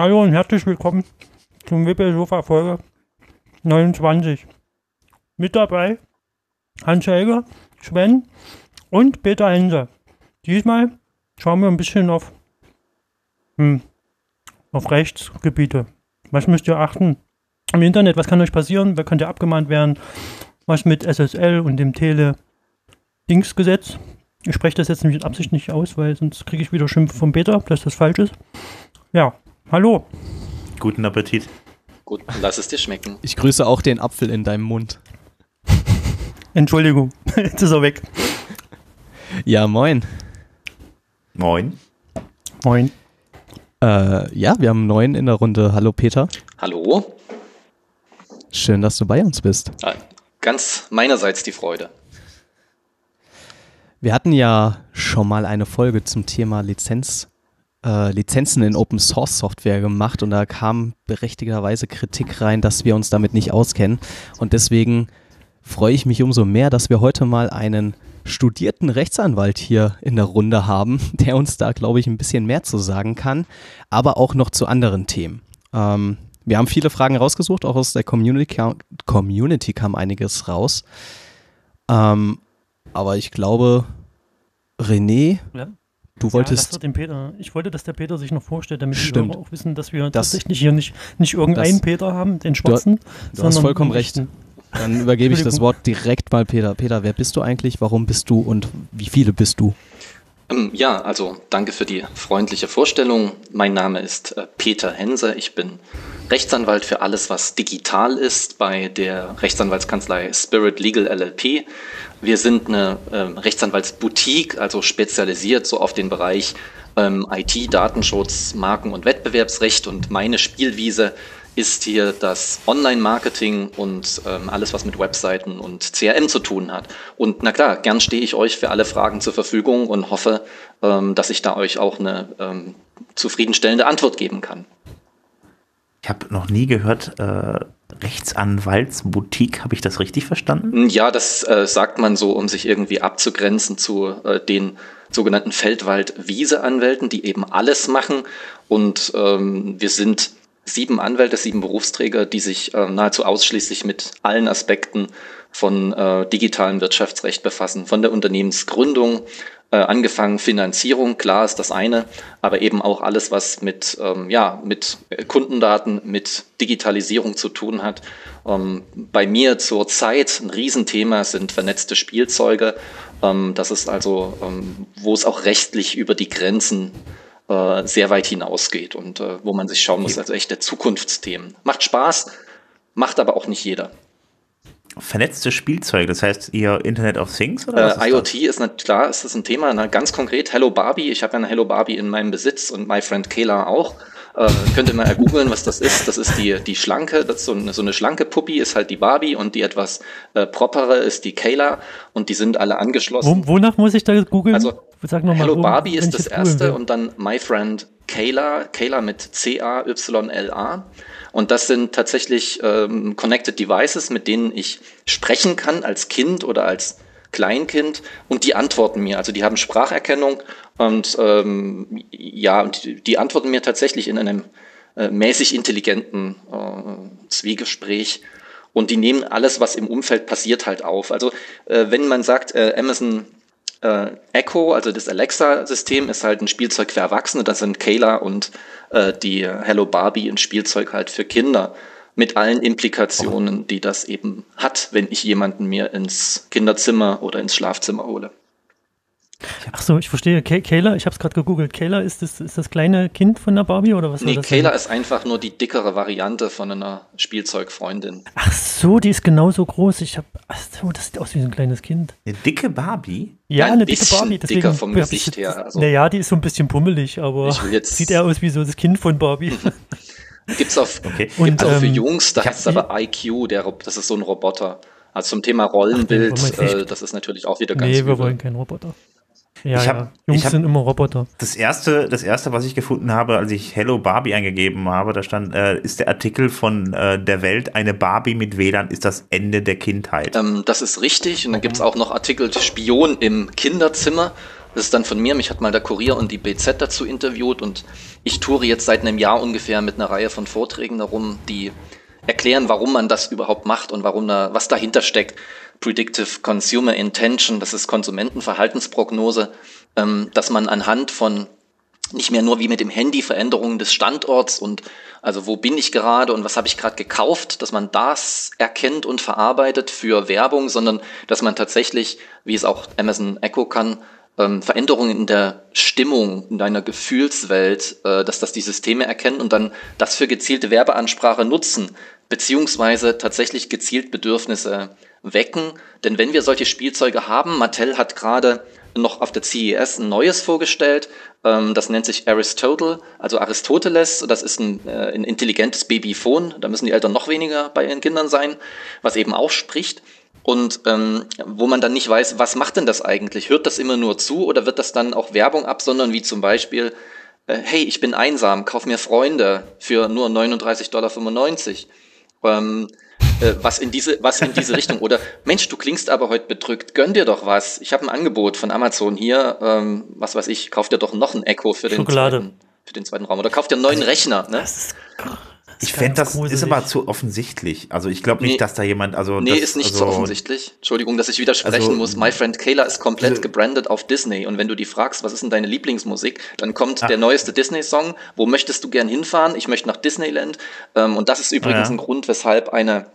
Hallo und herzlich willkommen zum Wippel Sofa Folge 29. Mit dabei Hans Helge, Sven und Peter Hense. Diesmal schauen wir ein bisschen auf, hm, auf Rechtsgebiete. Was müsst ihr achten im Internet? Was kann euch passieren? Wer könnte abgemahnt werden? Was mit SSL und dem Tele-Dings-Gesetz? Ich spreche das jetzt mit Absicht nicht aus, weil sonst kriege ich wieder Schimpfe von Peter, dass das falsch ist. Ja, Hallo. Guten Appetit. Gut, lass es dir schmecken. Ich grüße auch den Apfel in deinem Mund. Entschuldigung, jetzt ist er weg. Ja, moin. Moin. Moin. Äh, ja, wir haben neun in der Runde. Hallo Peter. Hallo. Schön, dass du bei uns bist. Ah, Ganz meinerseits die Freude. Wir hatten ja schon mal eine Folge zum Thema Lizenz, äh, Lizenzen in Open Source Software gemacht und da kam berechtigterweise Kritik rein, dass wir uns damit nicht auskennen. Und deswegen freue ich mich umso mehr, dass wir heute mal einen studierten Rechtsanwalt hier in der Runde haben, der uns da, glaube ich, ein bisschen mehr zu sagen kann, aber auch noch zu anderen Themen. Ähm, wir haben viele Fragen rausgesucht, auch aus der Community, kam, Community kam einiges raus. Ähm, aber ich glaube, René, Ja. Du wolltest Ja, Peter. Ich wollte, dass der Peter sich noch vorstellt, damit Stimmt. die Hörer auch wissen, dass wir Das- tatsächlich hier nicht, nicht irgendeinen das- Peter haben, den schwarzen, Du hast vollkommen recht. Dann übergebe ich das. Wort direkt mal Peter. Peter, wer bist du eigentlich? Warum bist du und wie viele bist du? Ähm, Ja, also danke für die freundliche Vorstellung. Mein Name ist äh, Peter Hense. Ich bin Rechtsanwalt für alles, was digital ist bei der Rechtsanwaltskanzlei Spirit Legal LLP. Wir sind eine ähm, Rechtsanwaltsboutique, also spezialisiert so auf den Bereich ähm, IT, Datenschutz, Marken- und Wettbewerbsrecht. Und meine Spielwiese hier das Online-Marketing und ähm, alles, was mit Webseiten und CRM zu tun hat. Und na klar, gern stehe ich euch für alle Fragen zur Verfügung und hoffe, ähm, dass ich da euch auch eine ähm, zufriedenstellende Antwort geben kann. Ich habe noch nie gehört, äh, Rechtsanwaltsboutique, habe ich das richtig verstanden? Ja, das äh, sagt man so, um sich irgendwie abzugrenzen zu äh, den sogenannten Feldwald-Wiese-Anwälten, die eben alles machen. Und ähm, wir sind sieben Anwälte, sieben Berufsträger, die sich äh, nahezu ausschließlich mit allen Aspekten von äh, digitalem Wirtschaftsrecht befassen. Von der Unternehmensgründung, äh, angefangen Finanzierung, klar ist das eine, aber eben auch alles, was mit, ähm, ja, mit Kundendaten, mit Digitalisierung zu tun hat. Ähm, bei mir zurzeit ein Riesenthema sind vernetzte Spielzeuge. Ähm, das ist also, ähm, wo es auch rechtlich über die Grenzen äh, sehr weit hinausgeht und äh, wo man sich schauen muss, also echte Zukunftsthemen. Macht Spaß, macht aber auch nicht jeder. Vernetzte Spielzeuge, das heißt ihr Internet of Things oder Äh, ist IoT ist nicht klar, ist das ein Thema. Na, ganz konkret Hello Barbie. Ich habe ja eine Hello Barbie in meinem Besitz und my friend Kayla auch. Äh, könnt ihr mal googeln, was das ist. Das ist die, die schlanke, das ist so eine, so eine schlanke Puppi ist halt die Barbie und die etwas äh, propere ist die Kayla und die sind alle angeschlossen. Wo, wonach muss ich da googeln? Also, Sag noch mal, Hello wo- Barbie ist das erste und dann My Friend Kayla, Kayla mit C-A-Y-L-A. Und das sind tatsächlich ähm, Connected Devices, mit denen ich sprechen kann als Kind oder als Kleinkind und die antworten mir. Also die haben Spracherkennung und ähm, ja, und die, antworten mir tatsächlich in einem äh, mäßig intelligenten äh, Zwiegespräch. Und die nehmen alles, was im Umfeld passiert, halt auf. Also äh, wenn man sagt, äh, Amazon äh, Echo, also das Alexa-System, ist halt ein Spielzeug für Erwachsene. Das sind Kayla und äh, die Hello Barbie ein Spielzeug halt für Kinder. Mit allen Implikationen, die das eben hat, wenn ich jemanden mir ins Kinderzimmer oder ins Schlafzimmer hole. Ach so, ich verstehe. Kay Kayla, ich habe es gerade gegoogelt. Kayla ist das, ist das kleine Kind von der Barbie oder was? Nee, das Kayla ist einfach nur die dickere Variante von einer Spielzeugfreundin. Ach so, die ist genauso groß. Ich habe, ach so, das sieht aus wie so ein kleines Kind. Eine dicke Barbie? Ja, Ein eine dicke bisschen Barbie. Deswegen dicker vom Gesicht her, also. Naja, die ist so ein bisschen pummelig, aber sieht eher aus wie so das Kind von Barbie. Gibt's auf, Okay. Und, gibt's auch für ähm, Jungs, da heißt es aber IQ, der, das ist so ein Roboter. Also zum Thema Rollenbild, Ach, äh, das ist natürlich auch wieder ganz nee, wir übel. wollen keinen Roboter. Ja, Ich hab- ja. Jungs ich hab- sind immer Roboter. Das erste, das erste, was ich gefunden habe, als ich Hello Barbie eingegeben habe, da stand, äh, ist der Artikel von äh, der Welt, eine Barbie mit WLAN ist das Ende der Kindheit. Ähm, das ist richtig. Und dann gibt's auch noch Artikel Spion im Kinderzimmer. Das ist dann von mir. Mich hat mal der Kurier und die BZ dazu interviewt. Und ich toure jetzt seit einem Jahr ungefähr mit einer Reihe von Vorträgen darum, die erklären, warum man das überhaupt macht und warum da, was dahinter steckt. Predictive Consumer Intention, das ist Konsumentenverhaltensprognose, ähm, dass man anhand von nicht mehr nur wie mit dem Handy Veränderungen des Standorts und also wo bin ich gerade und was habe ich gerade gekauft, dass man das erkennt und verarbeitet für Werbung, sondern dass man tatsächlich, wie es auch Amazon Echo kann, ähm, Veränderungen in der Stimmung, in deiner Gefühlswelt, äh, dass das die Systeme erkennen und dann das für gezielte Werbeansprache nutzen, beziehungsweise tatsächlich gezielt Bedürfnisse wecken. Denn wenn wir solche Spielzeuge haben, Mattel hat gerade noch auf der CES ein neues vorgestellt. Ähm, das nennt sich Aristotle, also Aristoteles. Das ist ein, äh, ein intelligentes Babyphone. Da müssen die Eltern noch weniger bei ihren Kindern sein, was eben auch spricht. Und ähm, wo man dann nicht weiß, was macht denn das eigentlich? Hört das immer nur zu oder wird das dann auch Werbung absondern, wie zum Beispiel, äh, hey, ich bin einsam, kauf mir Freunde für nur 39,95 Dollar. Ähm, äh, was in diese was in diese Richtung oder Mensch, du klingst aber heute bedrückt, gönn dir doch was. Ich habe ein Angebot von Amazon hier, ähm, was weiß ich, kauf dir doch noch ein Echo für den zweiten für den zweiten Raum oder kauf dir einen neuen Rechner, ne? Das ist, ich fände, das ist gruselig. aber zu offensichtlich. Also ich glaube nicht, Nee. dass da jemand, also Nee, das, ist nicht also, so offensichtlich. Entschuldigung, dass ich widersprechen Also, muss. My Friend Kayla ist komplett also- gebrandet auf Disney. Und wenn du die fragst, was ist denn deine Lieblingsmusik, dann kommt Ah. der neueste Disney-Song. Wo möchtest du gern hinfahren? Ich möchte nach Disneyland. Ähm, und das ist übrigens Ja. ein Grund, weshalb eine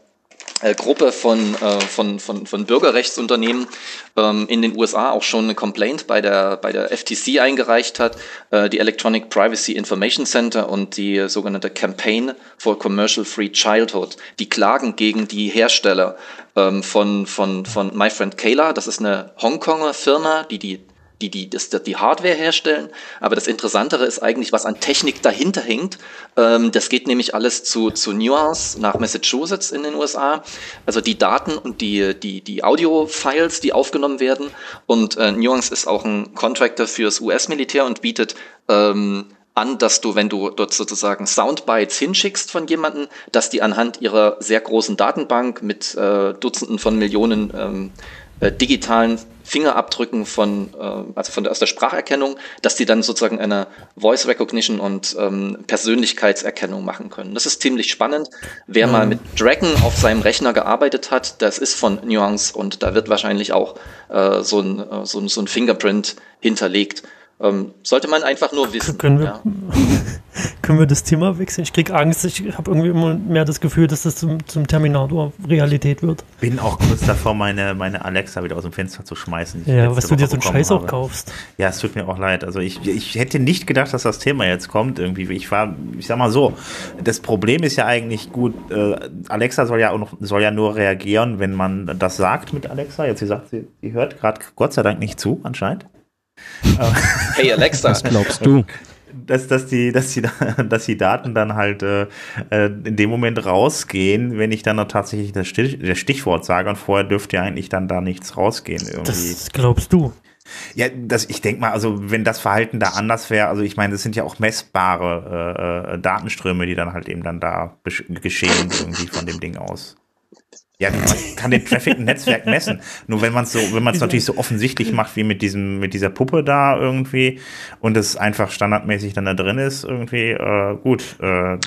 Gruppe von, äh, von, von, von Bürgerrechtsunternehmen ähm, in den USA auch schon eine Complaint bei der, bei der FTC eingereicht hat, äh, die Electronic Privacy Information Center und die sogenannte Campaign for Commercial Free Childhood. Die klagen gegen die Hersteller ähm, von, von, von My Friend Kayla. Das ist eine Hongkonger Firma, die die die, die das, die Hardware herstellen. Aber das Interessantere ist eigentlich, was an Technik dahinter hängt. Ähm, das geht nämlich alles zu, zu Nuance nach Massachusetts in den USA. Also die Daten und die, die, die Audio-Files, die aufgenommen werden. Und äh, Nuance ist auch ein Contractor fürs US-Militär und bietet ähm, an, dass du, wenn du dort sozusagen Soundbites hinschickst von jemandem, dass die anhand ihrer sehr großen Datenbank mit äh, Dutzenden von Millionen ähm, äh, digitalen Fingerabdrücken von, äh, also von der, aus der Spracherkennung, dass die dann sozusagen eine Voice Recognition und ähm, Persönlichkeitserkennung machen können. Das ist ziemlich spannend. Wer mal mit Dragon auf seinem Rechner gearbeitet hat, das ist von Nuance und da wird wahrscheinlich auch äh, so, ein, äh, so, ein, so ein Fingerprint hinterlegt. Ähm, sollte man einfach nur wissen. Können wir, ja. können wir das Thema wechseln? Ich krieg Angst. Ich habe irgendwie immer mehr das Gefühl, dass das zum, zum Terminator Realität wird. bin auch kurz davor, meine, meine Alexa wieder aus dem Fenster zu schmeißen. Ja, was du dir so einen Scheiß auch habe. kaufst. Ja, es tut mir auch leid. Also ich, ich hätte nicht gedacht, dass das Thema jetzt kommt irgendwie. Ich war, ich sag mal so, das Problem ist ja eigentlich gut, äh, Alexa soll ja auch noch, soll ja nur reagieren, wenn man das sagt mit Alexa. Jetzt sie sagt, sie, sie hört gerade Gott sei Dank nicht zu, anscheinend. Hey Alexa, Was glaubst du? Dass, dass, die, dass, die, dass die Daten dann halt äh, äh, in dem Moment rausgehen, wenn ich dann noch tatsächlich das, Stich, das Stichwort sage und vorher dürfte ja eigentlich dann da nichts rausgehen irgendwie. Das glaubst du. Ja, das, ich denke mal, also wenn das Verhalten da anders wäre, also ich meine, das sind ja auch messbare äh, äh, Datenströme, die dann halt eben dann da geschehen irgendwie von dem Ding aus. Ja, man kann den Traffic im Netzwerk messen. Nur wenn man es so, wenn man es natürlich so offensichtlich macht wie mit diesem, mit dieser Puppe da irgendwie und es einfach standardmäßig dann da drin ist, irgendwie, äh, gut, äh,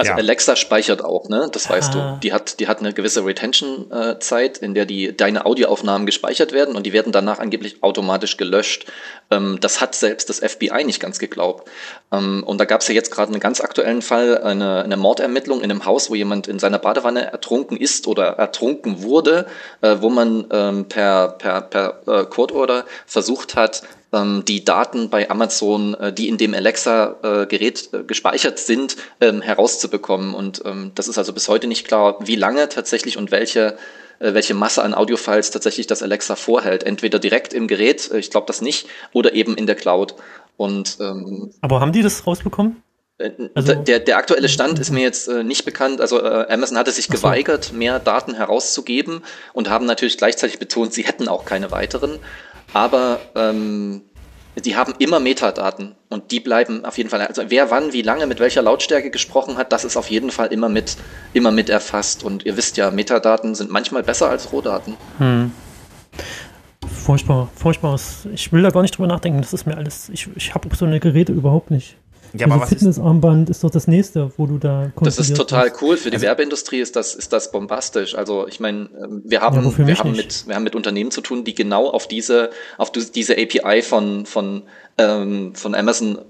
Also Ja. Alexa speichert auch, ne? Das weißt Ah. du. Die hat, die hat eine gewisse Retention-Zeit, in der die deine Audioaufnahmen gespeichert werden und die werden danach angeblich automatisch gelöscht. Ähm, das hat selbst das FBI nicht ganz geglaubt. Ähm, und da gab es ja jetzt gerade einen ganz aktuellen Fall, eine, eine Mordermittlung in einem Haus, wo jemand in seiner Badewanne ertrunken ist oder ertrunken wurde, äh, wo man ähm, per, per, per äh, Court Order versucht hat, ähm, die Daten bei Amazon, äh, die in dem Alexa-Gerät äh, gespeichert sind, ähm, herauszubekommen. Und ähm, das ist also bis heute nicht klar, wie lange tatsächlich und welche äh, welche Masse an Audiofiles tatsächlich das Alexa vorhält. Entweder direkt im Gerät, äh, ich glaube das nicht, oder eben in der Cloud. Und, ähm, Aber haben die das rausbekommen? Äh, also, der, der aktuelle Stand ist mir jetzt äh, nicht bekannt. Also äh, Amazon hatte sich geweigert, mehr Daten herauszugeben und haben natürlich gleichzeitig betont, sie hätten auch keine weiteren. Aber ähm, die haben immer Metadaten und die bleiben auf jeden Fall. Also wer wann, wie lange, mit welcher Lautstärke gesprochen hat, das ist auf jeden Fall immer mit, immer mit erfasst. Und ihr wisst ja, Metadaten sind manchmal besser als Rohdaten. Hm. Furchtbar, furchtbar. Ich will da gar nicht drüber nachdenken. Das ist mir alles. Ich, ich habe so eine Geräte überhaupt nicht. Ja, also Fitnessarmband ist, ist doch das nächste, wo du da Das ist total cool. Für die also, Werbeindustrie ist das, ist das bombastisch. Also ich meine, ähm, wir haben, ja, wir haben mit, wir haben mit Unternehmen zu tun, die genau auf diese, auf diese API von, von, ähm, von Amazon äh,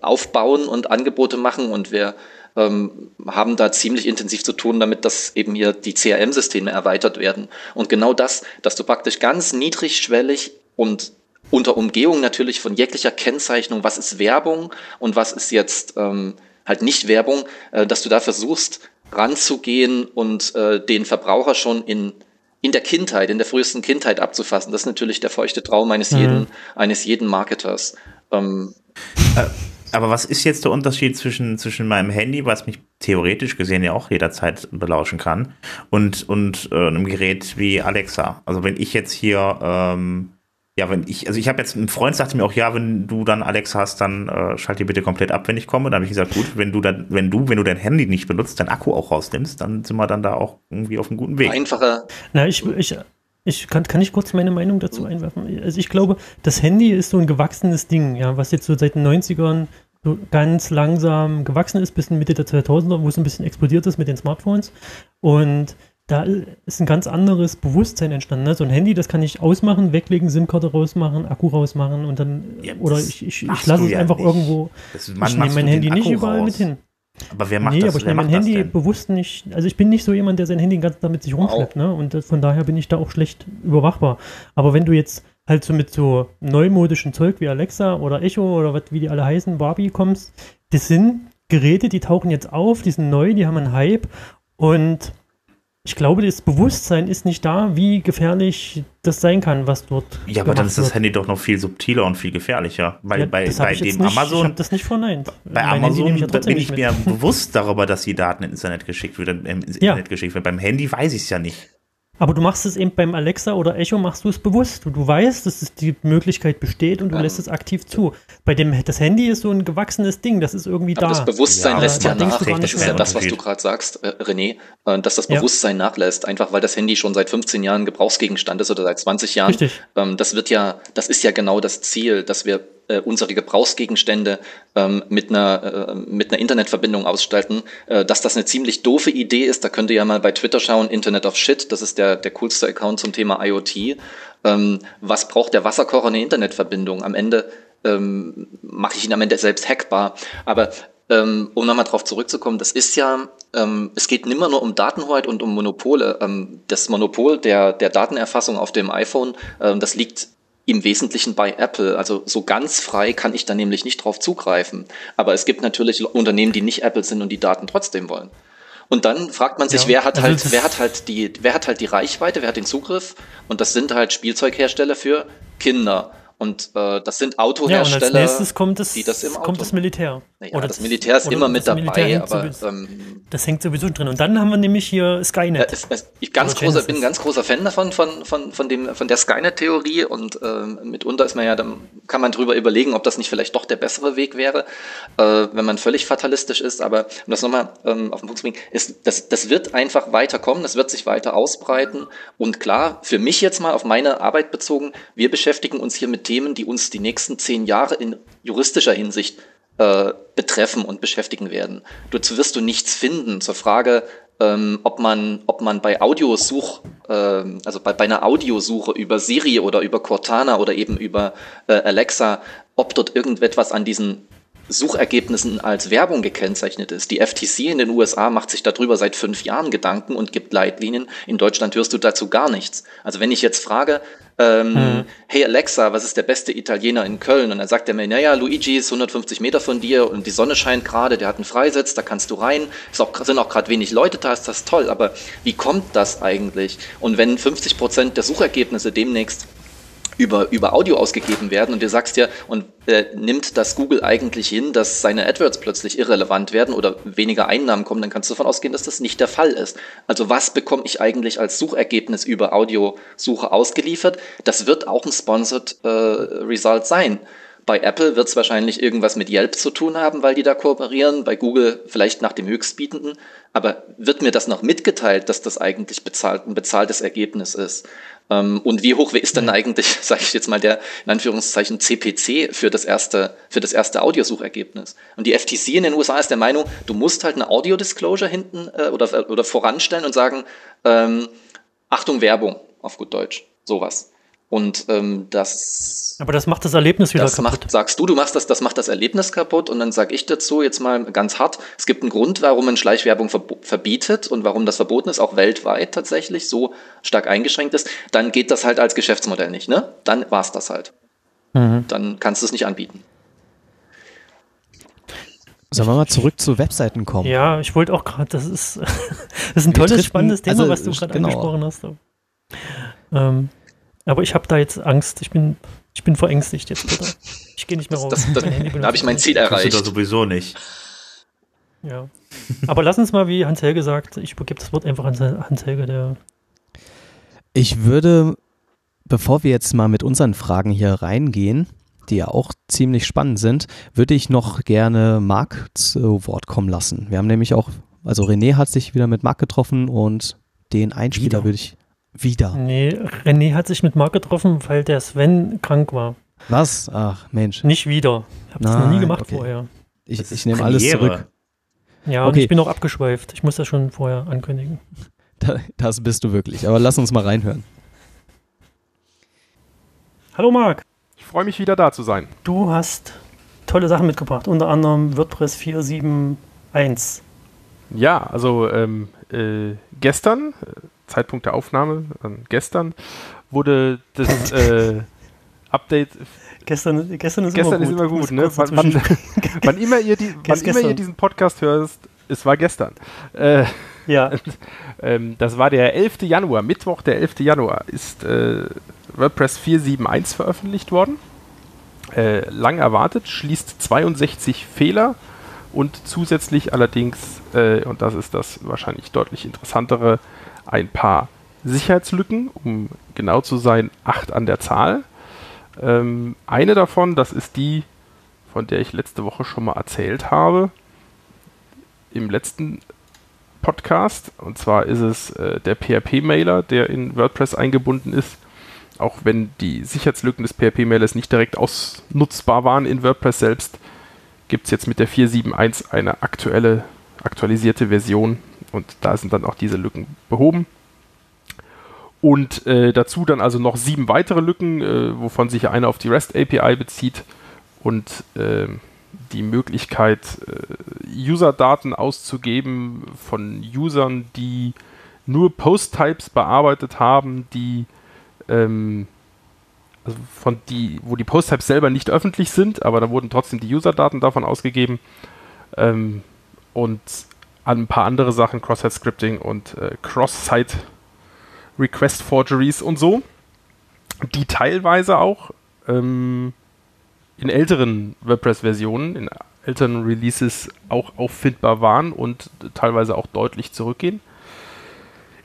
aufbauen und Angebote machen und wir ähm, haben da ziemlich intensiv zu tun, damit dass eben hier die CRM-Systeme erweitert werden. Und genau das, dass du praktisch ganz niedrigschwellig und unter Umgehung natürlich von jeglicher Kennzeichnung, was ist Werbung und was ist jetzt ähm, halt nicht Werbung, äh, dass du da versuchst ranzugehen und äh, den Verbraucher schon in in der Kindheit, in der frühesten Kindheit abzufassen. Das ist natürlich der feuchte Traum eines mhm. jeden, eines jeden Marketers. Ähm, äh, aber was ist jetzt der Unterschied zwischen, zwischen meinem Handy, was mich theoretisch gesehen ja auch jederzeit belauschen kann, und, und äh, einem Gerät wie Alexa? Also wenn ich jetzt hier ähm, ja, wenn ich, also ich habe jetzt, ein Freund sagte mir auch, ja, wenn du dann Alex hast, dann äh, schalt die bitte komplett ab, wenn ich komme. Dann habe ich gesagt, gut, wenn du dann, wenn du, wenn du dein Handy nicht benutzt, dein Akku auch rausnimmst, dann sind wir dann da auch irgendwie auf einem guten Weg. Einfacher. Na, ich, ich, ich kann, kann ich kurz meine Meinung dazu einwerfen. Also ich glaube, das Handy ist so ein gewachsenes Ding, ja, was jetzt so seit den 90ern so ganz langsam gewachsen ist, bis in Mitte der 2000er, wo es ein bisschen explodiert ist mit den Smartphones. Und da ist ein ganz anderes Bewusstsein entstanden. Ne? So ein Handy, das kann ich ausmachen, weglegen, SIM-Karte rausmachen, Akku rausmachen und dann, ja, oder ich, ich, ich lasse es ja einfach nicht. irgendwo. Das, ich nehme mein Handy nicht überall raus. mit hin. Aber wer macht nee, das? aber ich nehme mein Handy denn? bewusst nicht. Also ich bin nicht so jemand, der sein Handy ganz damit sich rumschleppt, wow. ne? Und von daher bin ich da auch schlecht überwachbar. Aber wenn du jetzt halt so mit so neumodischen Zeug wie Alexa oder Echo oder was, wie die alle heißen, Barbie kommst, das sind Geräte, die tauchen jetzt auf, die sind neu, die haben einen Hype und ich glaube, das Bewusstsein ist nicht da, wie gefährlich das sein kann, was dort. Ja, aber dann ist das. Handy doch noch viel subtiler und viel gefährlicher. Weil ja, bei, bei dem nicht, Amazon. Ich habe das nicht verneint. Bei mein Amazon ja bin ich mir bewusst darüber, dass die Daten ins Internet geschickt werden. Ins ja. Internet geschickt werden. Beim Handy weiß ich es ja nicht. Aber du machst es eben beim Alexa oder Echo, machst du es bewusst. Du, du weißt, dass es die Möglichkeit besteht und du ähm, lässt es aktiv zu. Bei dem, das Handy ist so ein gewachsenes Ding, das ist irgendwie aber da. Das Bewusstsein ja, lässt ja nach. Das ist ja das, was du gerade sagst, äh, René, äh, dass das Bewusstsein ja. nachlässt, einfach weil das Handy schon seit 15 Jahren Gebrauchsgegenstand ist oder seit 20 Jahren. Richtig. Ähm, das wird ja, das ist ja genau das Ziel, dass wir äh, unsere Gebrauchsgegenstände ähm, mit, einer, äh, mit einer Internetverbindung ausstatten, äh, dass das eine ziemlich doofe Idee ist. Da könnt ihr ja mal bei Twitter schauen, Internet of Shit, das ist der, der coolste Account zum Thema IoT. Ähm, was braucht der Wasserkocher eine Internetverbindung? Am Ende ähm, mache ich ihn am Ende selbst hackbar. Aber ähm, um nochmal drauf zurückzukommen, das ist ja, ähm, es geht nimmer nur um Datenhoheit und um Monopole. Ähm, das Monopol der, der Datenerfassung auf dem iPhone, ähm, das liegt im Wesentlichen bei Apple. Also so ganz frei kann ich da nämlich nicht drauf zugreifen. Aber es gibt natürlich Unternehmen, die nicht Apple sind und die Daten trotzdem wollen. Und dann fragt man sich, ja, wer hat also halt, wer hat halt die, wer hat halt die Reichweite, wer hat den Zugriff? Und das sind halt Spielzeughersteller für Kinder. Und äh, das sind Autohersteller, ja, und als nächstes kommt das, die das im Auto kommt das Militär. Naja, oder das Militär ist immer mit dabei, aber sowieso, ähm, das hängt sowieso drin. Und dann haben wir nämlich hier Skynet. Äh, es, ich ganz großer, bin ein ganz großer Fan davon von von von dem von der Skynet-Theorie und ähm, mitunter ist man ja, dann kann man drüber überlegen, ob das nicht vielleicht doch der bessere Weg wäre, äh, wenn man völlig fatalistisch ist. Aber um das nochmal ähm, auf den Punkt zu bringen, ist, das das wird einfach weiterkommen, das wird sich weiter ausbreiten. Und klar, für mich jetzt mal auf meine Arbeit bezogen, wir beschäftigen uns hier mit Themen, die uns die nächsten zehn Jahre in juristischer Hinsicht äh, betreffen und beschäftigen werden. Dazu wirst du nichts finden zur Frage, ähm, ob man, ob man bei Audiosuch, äh, also bei, bei einer Audiosuche über Siri oder über Cortana oder eben über äh, Alexa, ob dort irgendetwas an diesen Suchergebnissen als Werbung gekennzeichnet ist. Die FTC in den USA macht sich darüber seit fünf Jahren Gedanken und gibt Leitlinien. In Deutschland hörst du dazu gar nichts. Also wenn ich jetzt frage, ähm, mhm. hey Alexa, was ist der beste Italiener in Köln? Und dann sagt er mir, naja, Luigi ist 150 Meter von dir und die Sonne scheint gerade, der hat einen Freisitz, da kannst du rein. Auch, sind auch gerade wenig Leute da, ist das toll. Aber wie kommt das eigentlich? Und wenn 50 Prozent der Suchergebnisse demnächst über, über Audio ausgegeben werden und du sagst ja, und äh, nimmt das Google eigentlich hin, dass seine AdWords plötzlich irrelevant werden oder weniger Einnahmen kommen, dann kannst du davon ausgehen, dass das nicht der Fall ist. Also was bekomme ich eigentlich als Suchergebnis über Audiosuche ausgeliefert? Das wird auch ein Sponsored äh, Result sein. Bei Apple wird es wahrscheinlich irgendwas mit Yelp zu tun haben, weil die da kooperieren. Bei Google vielleicht nach dem Höchstbietenden. Aber wird mir das noch mitgeteilt, dass das eigentlich bezahlt, ein bezahltes Ergebnis ist? Ähm, und wie hoch ist dann eigentlich, sage ich jetzt mal, der in Anführungszeichen CPC für das erste, für das erste Audiosuchergebnis? Und die FTC in den USA ist der Meinung, du musst halt eine Audio-Disclosure hinten äh, oder, oder voranstellen und sagen, ähm, Achtung Werbung auf gut Deutsch, sowas. Und ähm, das. Aber das macht das Erlebnis wieder das kaputt. Macht, sagst du, du machst das, das macht das Erlebnis kaputt. Und dann sage ich dazu jetzt mal ganz hart: Es gibt einen Grund, warum man Schleichwerbung verbietet und warum das verboten ist, auch weltweit tatsächlich so stark eingeschränkt ist. Dann geht das halt als Geschäftsmodell nicht, ne? Dann war's das halt. Mhm. Dann kannst du es nicht anbieten. Sollen wir mal zurück zu Webseiten kommen? Ja, ich wollte auch gerade, das ist, das ist ein tolles, spannendes Thema, also, was du gerade genau. angesprochen hast. Ähm, aber ich habe da jetzt Angst. Ich bin, ich bin verängstigt jetzt, bitte. Ich gehe nicht mehr raus. Das, das, da habe ich mein Ziel erreicht. Das sowieso nicht. Ja. Aber lass uns mal, wie Hans-Helge sagt, ich übergebe das Wort einfach an Hans-Helge, der. Ich würde, bevor wir jetzt mal mit unseren Fragen hier reingehen, die ja auch ziemlich spannend sind, würde ich noch gerne Marc zu Wort kommen lassen. Wir haben nämlich auch, also René hat sich wieder mit Marc getroffen und den Einspieler würde ich wieder. Nee, René hat sich mit Marc getroffen, weil der Sven krank war. Was? Ach, Mensch. Nicht wieder. Ich habe das noch nie gemacht okay. vorher. Ich, ich nehme alles zurück. Ja, okay. ich bin auch abgeschweift. Ich muss das schon vorher ankündigen. das bist du wirklich. Aber lass uns mal reinhören. Hallo Marc. Ich freue mich wieder da zu sein. Du hast tolle Sachen mitgebracht, unter anderem WordPress 4.7.1. Ja, also ähm, äh, gestern, Zeitpunkt der Aufnahme, gestern, wurde das äh, Update. Gestern, gestern ist gestern immer gut. Ist immer gut ne? wann, wann, wann, immer ihr die, wann immer ihr diesen Podcast hörst, es war gestern. Äh, ja. ähm, das war der 11. Januar, Mittwoch, der 11. Januar, ist äh, WordPress 4.7.1 veröffentlicht worden. Äh, lang erwartet, schließt 62 Fehler und zusätzlich allerdings, äh, und das ist das wahrscheinlich deutlich interessantere, ein paar Sicherheitslücken, um genau zu sein, acht an der Zahl. Ähm, eine davon, das ist die, von der ich letzte Woche schon mal erzählt habe, im letzten Podcast. Und zwar ist es äh, der PHP-Mailer, der in WordPress eingebunden ist. Auch wenn die Sicherheitslücken des PHP-Mailers nicht direkt ausnutzbar waren in WordPress selbst, gibt es jetzt mit der 4.7.1 eine aktuelle, aktualisierte Version, und da sind dann auch diese Lücken behoben. Und äh, dazu dann also noch sieben weitere Lücken, äh, wovon sich eine auf die REST API bezieht und äh, die Möglichkeit, äh, User-Daten auszugeben von Usern, die nur Post-Types bearbeitet haben, die ähm, also von die, wo die Post-Types selber nicht öffentlich sind, aber da wurden trotzdem die User-Daten davon ausgegeben. Ähm, und ein paar andere Sachen, Cross-Site-Scripting und äh, Cross-Site Request Forgeries und so, die teilweise auch ähm, in älteren WordPress-Versionen, in älteren Releases auch auffindbar waren und teilweise auch deutlich zurückgehen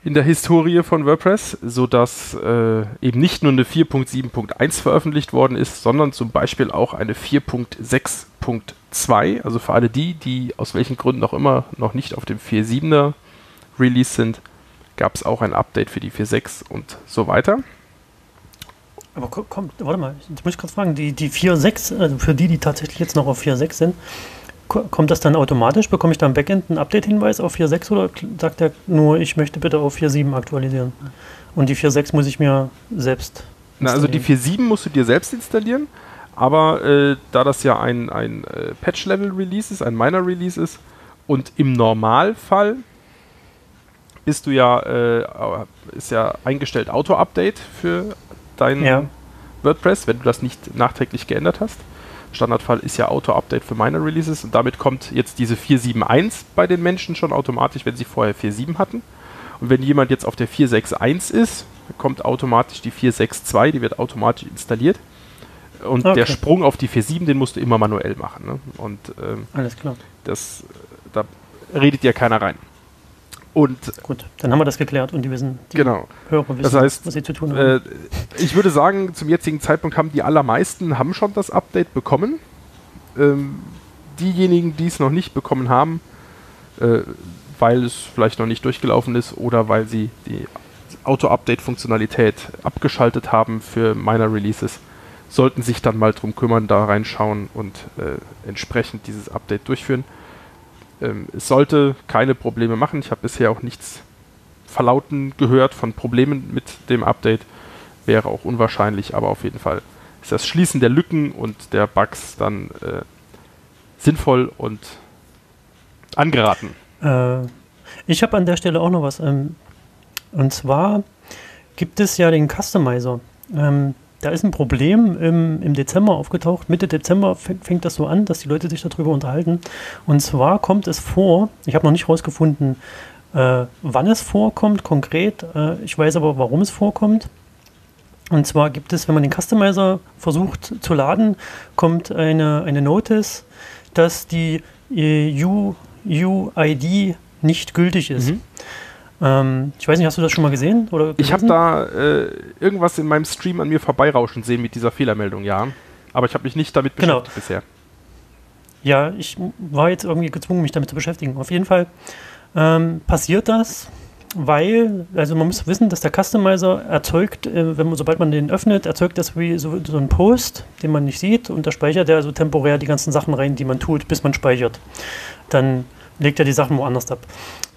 in der Historie von WordPress, sodass äh, eben nicht nur eine 4.7.1 veröffentlicht worden ist, sondern zum Beispiel auch eine 4.6.2. Also für alle die, die aus welchen Gründen auch immer noch nicht auf dem 4.7er Release sind, gab es auch ein Update für die 4.6 und so weiter. Aber komm, warte mal, ich muss kurz fragen, die, die 4.6, also für die, die tatsächlich jetzt noch auf 4.6 sind, Kommt das dann automatisch? Bekomme ich da im Backend einen Update-Hinweis auf 4.6 oder sagt er nur, ich möchte bitte auf 4.7 aktualisieren? Und die 4.6 muss ich mir selbst Na, also die 4.7 musst du dir selbst installieren, aber äh, da das ja ein, ein äh, Patch-Level-Release ist, ein Minor-Release ist und im Normalfall bist du ja, äh, ist ja eingestellt Auto-Update für dein Ja. WordPress, wenn du das nicht nachträglich geändert hast. Standardfall ist ja Auto-Update für Minor Releases und damit kommt jetzt diese 4.7.1 bei den Menschen schon automatisch, wenn sie vorher 4.7 hatten. Und wenn jemand jetzt auf der 4.6.1 ist, kommt automatisch die 4.6.2, die wird automatisch installiert. Und Okay. der Sprung auf die 4.7, den musst du immer manuell machen. Ne? Und ähm, Alles klar. das, da redet ja keiner rein. Und Gut, dann haben wir das geklärt und die wissen, die genau. Hörer wissen, Das heißt, was sie zu tun haben. Äh, ich würde sagen, zum jetzigen Zeitpunkt haben die allermeisten haben schon das Update bekommen. Ähm, diejenigen, die es noch nicht bekommen haben, äh, weil es vielleicht noch nicht durchgelaufen ist oder weil sie die Auto-Update-Funktionalität abgeschaltet haben für Minor Releases, sollten sich dann mal drum kümmern, da reinschauen und äh, entsprechend dieses Update durchführen. Ähm, es sollte keine Probleme machen. Ich habe bisher auch nichts verlauten gehört von Problemen mit dem Update. Wäre auch unwahrscheinlich, aber auf jeden Fall ist das Schließen der Lücken und der Bugs dann äh, sinnvoll und angeraten. Äh, ich habe an der Stelle auch noch was. Ähm, und zwar gibt es ja den Customizer. Ähm, da ist ein Problem im, im Dezember aufgetaucht. Mitte Dezember fäng- fängt das so an, dass die Leute sich darüber unterhalten. Und zwar kommt es vor, ich habe noch nicht rausgefunden, äh, wann es vorkommt konkret. Äh, ich weiß aber, warum es vorkommt. Und zwar gibt es, wenn man den Customizer versucht zu laden, kommt eine, eine Notice, dass die äh, UID nicht gültig ist. Mhm. Ähm, ich weiß nicht, hast du das schon mal gesehen? Oder Ich habe da äh, irgendwas in meinem Stream an mir vorbeirauschen sehen mit dieser Fehlermeldung, ja. Aber ich habe mich nicht damit Genau. beschäftigt bisher. Ja, ich war jetzt irgendwie gezwungen, mich damit zu beschäftigen. Auf jeden Fall ähm, passiert das, weil, also man muss wissen, dass der Customizer erzeugt, äh, wenn man, sobald man den öffnet, erzeugt das wie so, so ein Post, den man nicht sieht und da speichert er also temporär die ganzen Sachen rein, die man tut, bis man speichert. Dann legt er die Sachen woanders ab.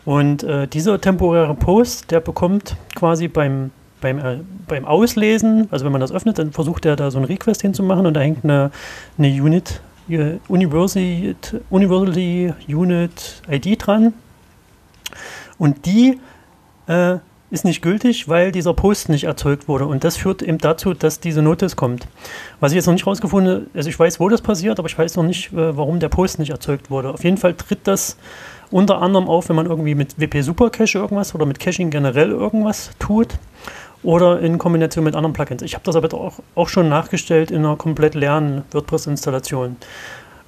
Und äh, dieser temporäre Post, der bekommt quasi beim, beim, äh, beim Auslesen, also wenn man das öffnet, dann versucht er da so ein Request hinzumachen und da hängt eine, eine Unit, äh, Universally Unit ID dran. Und die äh, ist nicht gültig, weil dieser Post nicht erzeugt wurde. Und das führt eben dazu, dass diese Notice kommt. Was ich jetzt noch nicht rausgefunden also ich weiß, wo das passiert, aber ich weiß noch nicht, äh, warum der Post nicht erzeugt wurde. Auf jeden Fall tritt das unter anderem auf, wenn man irgendwie mit WP Supercache irgendwas oder mit Caching generell irgendwas tut oder in Kombination mit anderen Plugins. Ich habe das aber auch, auch schon nachgestellt in einer komplett leeren WordPress-Installation.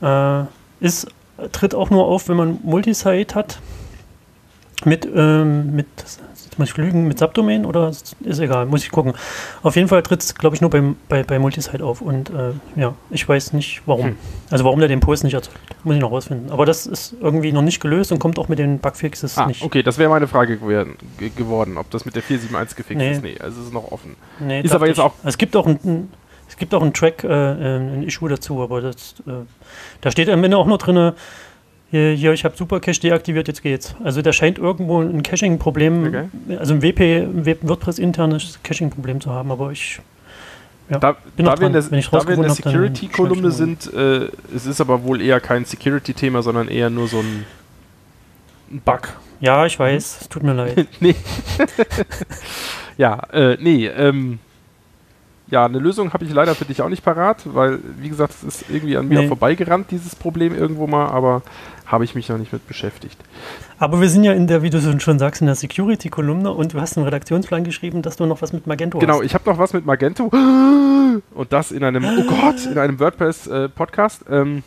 Äh, ist, tritt auch nur auf, wenn man Multisite hat mit, ähm, mit muss ich lügen, mit Subdomain oder ist, ist egal, muss ich gucken. Auf jeden Fall tritt es, glaube ich, nur beim, bei, bei Multisite auf und äh, ja, ich weiß nicht warum. Hm. Also warum der den Post nicht erzeugt, muss ich noch rausfinden. Aber das ist irgendwie noch nicht gelöst und kommt auch mit den Bugfixes Ah, nicht. okay, das wäre meine Frage geworden, ge geworden, ob das mit der 471 gefixt Nee. ist. Nee, also es ist noch offen. Nee, Ist aber jetzt ich. auch- Es gibt auch ein, ein, es gibt auch einen Track, äh, äh, ein Issue dazu, aber das, äh, da steht am Ende auch noch drin, hier, hier ich habe Supercache deaktiviert, jetzt geht's. Also da scheint irgendwo ein Caching-Problem, Okay. also ein WP, ein WordPress-internes Caching-Problem zu haben, aber ich ja, Da, da wir in der, Security-Kolumne sind, äh, es ist aber wohl eher kein Security-Thema, sondern eher nur so ein, ein Bug. Ja, ich weiß, es tut mir leid. nee. ja, äh, nee, ähm, ja, eine Lösung habe ich leider für dich auch nicht parat, weil, wie gesagt, es ist irgendwie an mir Nee. vorbeigerannt, dieses Problem irgendwo mal, aber habe ich mich noch nicht mit beschäftigt. Aber wir sind ja in der, wie du schon sagst, in der Security-Kolumne und du hast einen Redaktionsplan geschrieben, dass du noch was mit Magento Genau, hast. ich habe noch was mit Magento und das in einem, oh Gott, in einem WordPress-Podcast. ähm,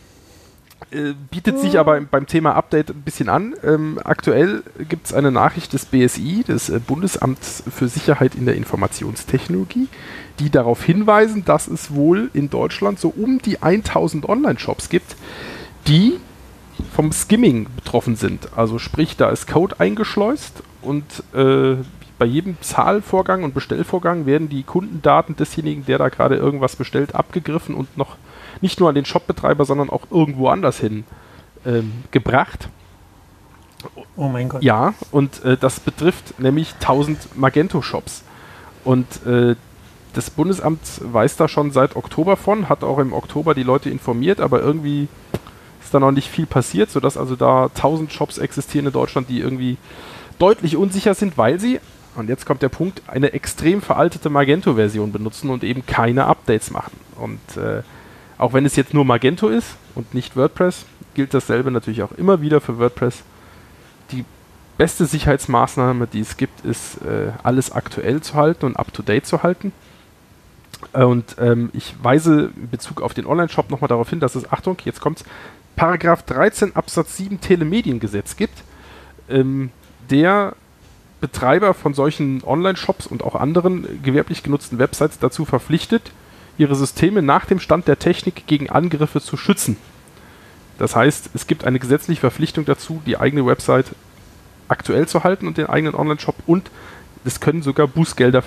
äh, bietet sich aber im- beim Thema Update ein bisschen an. Ähm, aktuell gibt es eine Nachricht des BSI, des äh, Bundesamts für Sicherheit in der Informationstechnologie, die darauf hinweisen, dass es wohl in Deutschland so um die 1000 Online-Shops gibt, die vom Skimming betroffen sind. Also sprich, da ist Code eingeschleust und äh, bei jedem Zahlvorgang und Bestellvorgang werden die Kundendaten desjenigen, der da gerade irgendwas bestellt, abgegriffen und noch nicht nur an den Shopbetreiber, sondern auch irgendwo anders hin ähm, gebracht. Oh mein Gott. Ja, und äh, das betrifft nämlich 1000 Magento-Shops. Und äh, das Bundesamt weiß da schon seit Oktober von, hat auch im Oktober die Leute informiert, aber irgendwie ist da noch nicht viel passiert, sodass also da 1000 Shops existieren in Deutschland, die irgendwie deutlich unsicher sind, weil sie und jetzt kommt der Punkt, eine extrem veraltete Magento-Version benutzen und eben keine Updates machen. Und äh, auch wenn es jetzt nur Magento ist und nicht WordPress, gilt dasselbe natürlich auch immer wieder für WordPress. Die beste Sicherheitsmaßnahme, die es gibt, ist, äh, alles aktuell zu halten und up-to-date zu halten. Und ähm, ich weise in Bezug auf den Online-Shop nochmal darauf hin, dass es, Achtung, jetzt kommt's, Paragraph 13 Absatz 7 Telemediengesetz gibt, ähm, der Betreiber von solchen Online-Shops und auch anderen gewerblich genutzten Websites dazu verpflichtet, ihre Systeme nach dem Stand der Technik gegen Angriffe zu schützen. Das heißt, es gibt eine gesetzliche Verpflichtung dazu, die eigene Website aktuell zu halten und den eigenen Online-Shop und es können sogar Bußgelder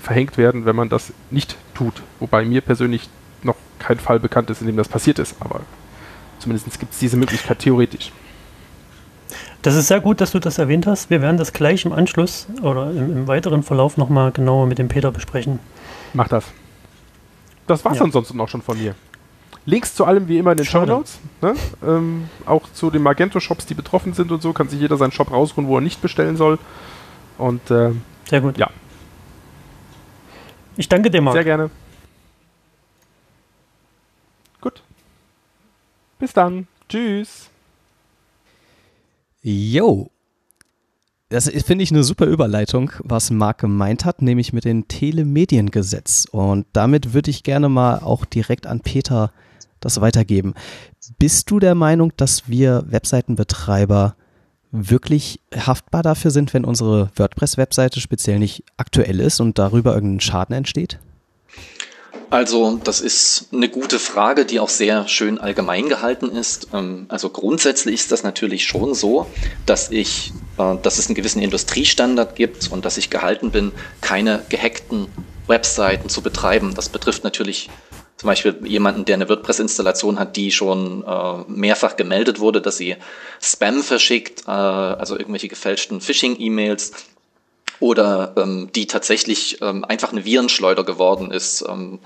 verhängt werden, wenn man das nicht tut. Wobei mir persönlich noch kein Fall bekannt ist, in dem das passiert ist, aber zumindest gibt es diese Möglichkeit theoretisch. Das ist sehr gut, dass du das erwähnt hast. Wir werden das gleich im Anschluss oder im, im weiteren Verlauf nochmal genauer mit dem Peter besprechen. Mach das. Das war's Ja. ansonsten auch schon von mir. Links zu allem wie immer in den Show. Notes. Ne? Ähm, auch zu den Magento-Shops, die betroffen sind und so, kann sich jeder seinen Shop rausruhen, wo er nicht bestellen soll. Und äh, Sehr gut. Ja. Ich danke dir, Marc. sehr gerne. Gut. Bis dann. Tschüss. Yo. Das finde ich eine super Überleitung, was Marc gemeint hat, nämlich mit dem Telemediengesetz. Und damit würde ich gerne mal auch direkt an Peter das weitergeben. Bist du der Meinung, dass wir Webseitenbetreiber wirklich haftbar dafür sind, wenn unsere WordPress-Webseite speziell nicht aktuell ist und darüber irgendein Schaden entsteht? Also, das ist eine gute Frage, die auch sehr schön allgemein gehalten ist. Ähm, Also grundsätzlich ist das natürlich schon so, dass ich, äh, dass es einen gewissen Industriestandard gibt und dass ich gehalten bin, keine gehackten Webseiten zu betreiben. Das betrifft natürlich zum Beispiel jemanden, der eine WordPress-Installation hat, die schon äh, mehrfach gemeldet wurde, dass sie Spam verschickt, äh, also irgendwelche gefälschten Phishing-E-Mails oder ähm, die tatsächlich ähm, einfach eine Virenschleuder geworden ist, ähm,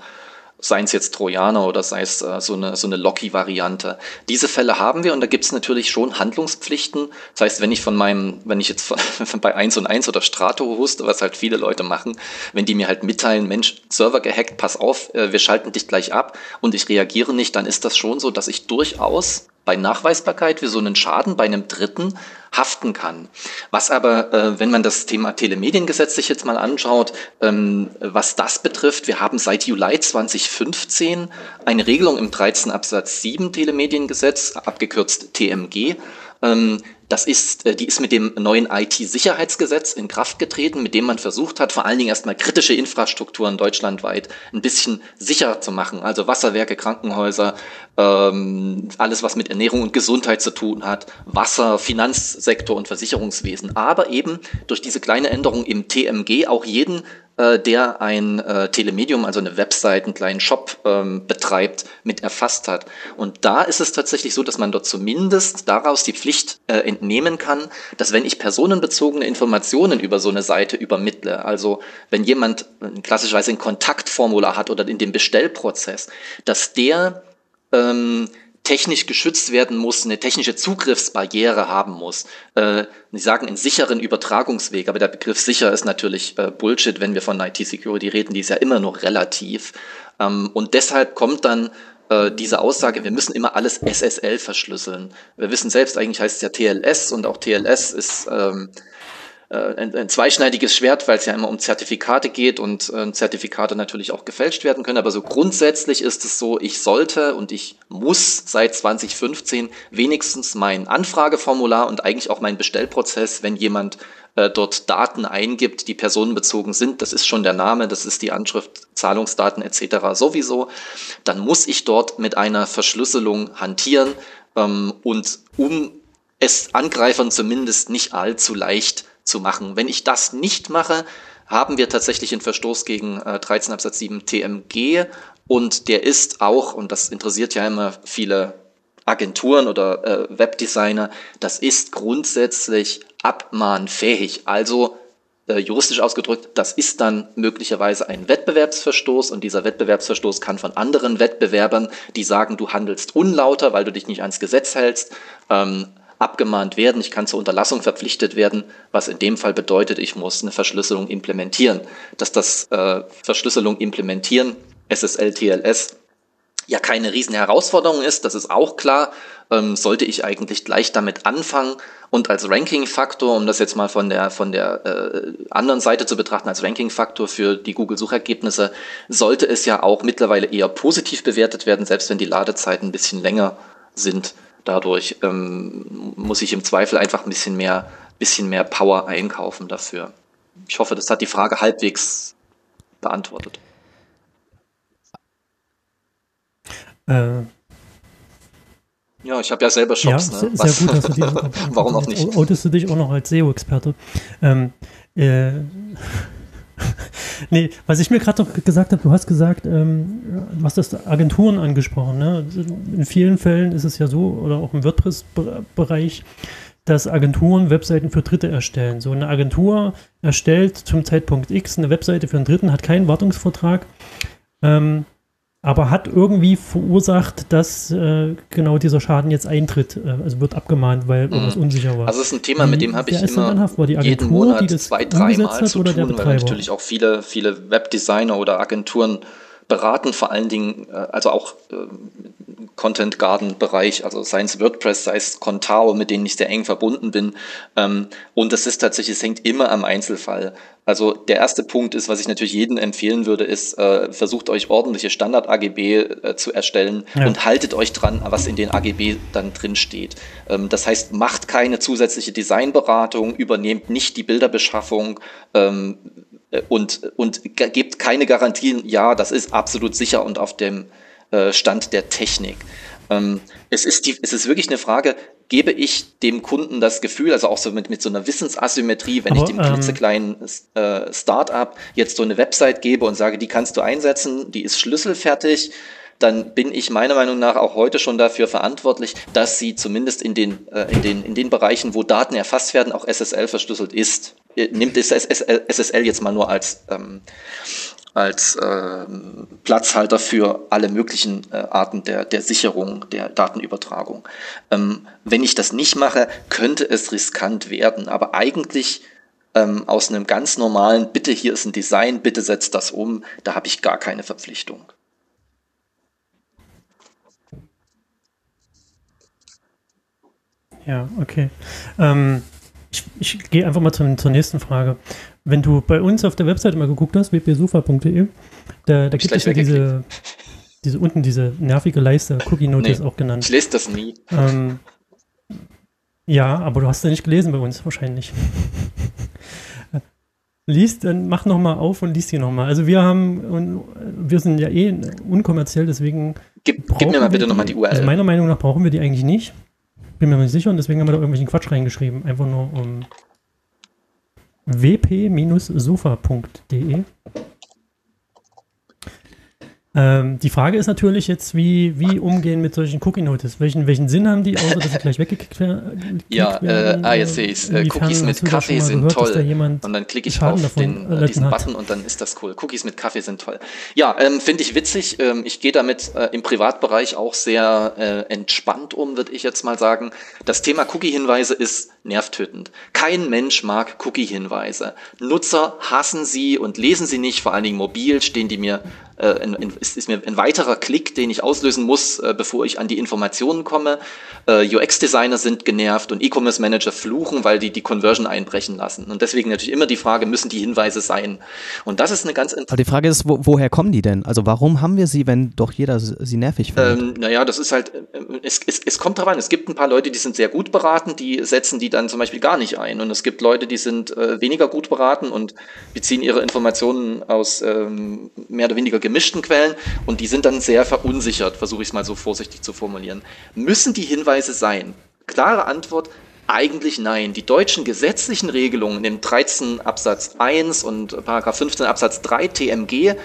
seien es jetzt Trojaner oder sei es äh, so eine, so eine Locky-Variante. Diese Fälle haben wir und da gibt es natürlich schon Handlungspflichten. Das heißt, wenn ich von meinem, wenn ich jetzt von, bei 1 und 1 oder Strato huste, was halt viele Leute machen, wenn die mir halt mitteilen, Mensch, Server gehackt, pass auf, äh, wir schalten dich gleich ab und ich reagiere nicht, dann ist das schon so, dass ich durchaus bei Nachweisbarkeit für so einen Schaden bei einem Dritten haften kann. Was aber, äh, wenn man das Thema Telemediengesetz sich jetzt mal anschaut, ähm, was das betrifft, wir haben seit Juli 2015 eine Regelung im 13 Absatz 7 Telemediengesetz, abgekürzt TMG. Ähm, das ist, äh, die ist mit dem neuen IT-Sicherheitsgesetz in Kraft getreten, mit dem man versucht hat, vor allen Dingen erstmal kritische Infrastrukturen deutschlandweit ein bisschen sicher zu machen. Also Wasserwerke, Krankenhäuser, ähm, alles, was mit Ernährung und Gesundheit zu tun hat, Wasser, Finanzsektor und Versicherungswesen. Aber eben durch diese kleine Änderung im TMG auch jeden äh, der ein äh, Telemedium, also eine Website, einen kleinen Shop ähm, betreibt, mit erfasst hat. Und da ist es tatsächlich so, dass man dort zumindest daraus die Pflicht äh, entnehmen kann, dass wenn ich personenbezogene Informationen über so eine Seite übermittle, also wenn jemand äh, klassischerweise ein Kontaktformular hat oder in dem Bestellprozess, dass der ähm, technisch geschützt werden muss, eine technische Zugriffsbarriere haben muss. Äh, Sie sagen einen sicheren Übertragungsweg, aber der Begriff sicher ist natürlich äh, Bullshit, wenn wir von IT-Security reden, die ist ja immer noch relativ. Ähm, und deshalb kommt dann äh, diese Aussage, wir müssen immer alles SSL verschlüsseln. Wir wissen selbst, eigentlich heißt es ja TLS und auch TLS ist ähm, äh, ein, ein zweischneidiges Schwert, weil es ja immer um Zertifikate geht und äh, Zertifikate natürlich auch gefälscht werden können. Aber so grundsätzlich ist es so, ich sollte und ich muss seit 2015 wenigstens mein Anfrageformular und eigentlich auch meinen Bestellprozess, wenn jemand äh, dort Daten eingibt, die personenbezogen sind, das ist schon der Name, das ist die Anschrift, Zahlungsdaten etc. sowieso, dann muss ich dort mit einer Verschlüsselung hantieren ähm, und um es Angreifern zumindest nicht allzu leicht zu machen. Wenn ich das nicht mache, haben wir tatsächlich einen Verstoß gegen äh, 13 Absatz 7 TMG und der ist auch, und das interessiert ja immer viele Agenturen oder äh, Webdesigner, das ist grundsätzlich abmahnfähig. Also äh, juristisch ausgedrückt, das ist dann möglicherweise ein Wettbewerbsverstoß und dieser Wettbewerbsverstoß kann von anderen Wettbewerbern, die sagen, du handelst unlauter, weil du dich nicht ans Gesetz hältst, ähm, abgemahnt werden, ich kann zur Unterlassung verpflichtet werden, was in dem Fall bedeutet, ich muss eine Verschlüsselung implementieren. Dass das äh, Verschlüsselung implementieren, SSL, TLS, ja keine riesen Herausforderung ist, das ist auch klar, ähm, sollte ich eigentlich gleich damit anfangen und als Ranking-Faktor, um das jetzt mal von der, von der äh, anderen Seite zu betrachten, als Ranking-Faktor für die Google-Suchergebnisse, sollte es ja auch mittlerweile eher positiv bewertet werden, selbst wenn die Ladezeiten ein bisschen länger sind. Dadurch ähm, muss ich im Zweifel einfach ein bisschen mehr, bisschen mehr Power einkaufen dafür. Ich hoffe, das hat die Frage halbwegs beantwortet. Äh, ja, ich habe ja selber Shops. ja, ne? sehr, sehr gut, dass du die Warum auch nicht? Outest du dich auch noch als SEO-Experte. Ähm, äh, nee, was ich mir gerade doch gesagt habe, du hast gesagt, ähm, du hast das Agenturen angesprochen. Ne? In vielen Fällen ist es ja so, oder auch im WordPress-Bereich, dass Agenturen Webseiten für Dritte erstellen. So eine Agentur erstellt zum Zeitpunkt X eine Webseite für einen Dritten, hat keinen Wartungsvertrag. Ähm, aber hat irgendwie verursacht, dass äh, genau dieser Schaden jetzt eintritt. Äh, also wird abgemahnt, weil irgendwas unsicher war. Also es ist ein Thema, mit dem habe ich immer die jeden Agentur, Monat die das zwei, dreimal zu oder der tun, weil natürlich auch viele, viele Webdesigner oder Agenturen beraten, vor allen Dingen, äh, also auch ähm, Content Garden Bereich, also sei es WordPress, sei es Contao, mit denen ich sehr eng verbunden bin. Ähm, und das ist tatsächlich, es hängt immer am Einzelfall. Also der erste Punkt ist, was ich natürlich jedem empfehlen würde, ist, äh, versucht euch ordentliche Standard-AGB äh, zu erstellen Ja. und haltet euch dran, was in den AGB dann drin steht. Ähm, das heißt, macht keine zusätzliche Designberatung, übernehmt nicht die Bilderbeschaffung, und, und ge- gebt keine Garantien, ja, das ist absolut sicher und auf dem äh, Stand der Technik. Ähm, es, ist die, es ist wirklich eine Frage, gebe ich dem Kunden das Gefühl, also auch so mit, mit so einer Wissensasymmetrie, wenn Aber, ich dem ähm, klitzekleinen äh, Start-up jetzt so eine Website gebe und sage, die kannst du einsetzen, die ist schlüsselfertig, dann bin ich meiner Meinung nach auch heute schon dafür verantwortlich, dass sie zumindest in den, äh, in den, in den Bereichen, wo Daten erfasst werden, auch SSL verschlüsselt ist. Äh, Nimmt SSL jetzt mal nur als, ähm, als ähm, Platzhalter für alle möglichen äh, Arten der, der Sicherung, der Datenübertragung. Ähm, wenn ich das nicht mache, könnte es riskant werden. Aber eigentlich ähm, aus einem ganz normalen, bitte hier ist ein Design, bitte setzt das um, da habe ich gar keine Verpflichtung. Ja, okay. Ähm, ich ich gehe einfach mal zum, zur nächsten Frage. Wenn du bei uns auf der Webseite mal geguckt hast, wpsofa.de, da, da gibt es ja diese, diese unten diese nervige Leiste, Cookie Notice Nee. auch genannt. Ich lese das nie. Ähm, ja, aber du hast ja nicht gelesen bei uns wahrscheinlich. Liest, dann mach noch mal auf und liest die noch mal. Also wir haben, wir sind ja eh unkommerziell, deswegen Gib, gib mir mal bitte nochmal die URL. Also meiner Meinung nach brauchen wir die eigentlich nicht. Bin mir nicht sicher und deswegen haben wir da irgendwelchen Quatsch reingeschrieben. Einfach nur um wp-sofa.de. Ähm, die Frage ist natürlich jetzt, wie, wie umgehen mit solchen Cookie Notice? Welchen, welchen Sinn haben die, außer dass sie gleich weggeklickt wer- ja, werden? äh, ah, jetzt sehe ich's. Äh, Inwiefern Cookies mit Kaffee sind gehört, toll. Und dann klicke ich Schaden auf den, äh, diesen hat. Button und dann ist das cool. Cookies mit Kaffee sind toll. Ja, ähm, finde ich witzig. Ähm, ich gehe damit äh, im Privatbereich auch sehr äh, entspannt um, würde ich jetzt mal sagen. Das Thema Cookie-Hinweise ist nervtötend. Kein Mensch mag Cookie-Hinweise. Nutzer hassen sie und lesen sie nicht, vor allen Dingen mobil stehen die mir äh, in, in, ist, ist mir ein weiterer Klick, den ich auslösen muss, äh, bevor ich an die Informationen komme. Äh, UX-Designer sind genervt und E-Commerce-Manager fluchen, weil die die Conversion einbrechen lassen. Und deswegen natürlich immer die Frage, müssen die Hinweise sein? Und das ist eine ganz Aber die Frage ist, wo, woher kommen die denn? Also warum haben wir sie, wenn doch jeder sie nervig findet? Ähm, naja, das ist halt, äh, es, es, es kommt drauf an. Es gibt ein paar Leute, die sind sehr gut beraten, die setzen die dann zum Beispiel gar nicht ein. Und es gibt Leute, die sind äh, weniger gut beraten und beziehen ihre Informationen aus ähm, mehr oder weniger gemischten Quellen und die sind dann sehr verunsichert, versuche ich es mal so vorsichtig zu formulieren. Müssen die Hinweise sein? Klare Antwort, eigentlich nein. Die deutschen gesetzlichen Regelungen im 13 Absatz 1 und Paragraph 15 Absatz 3 TMG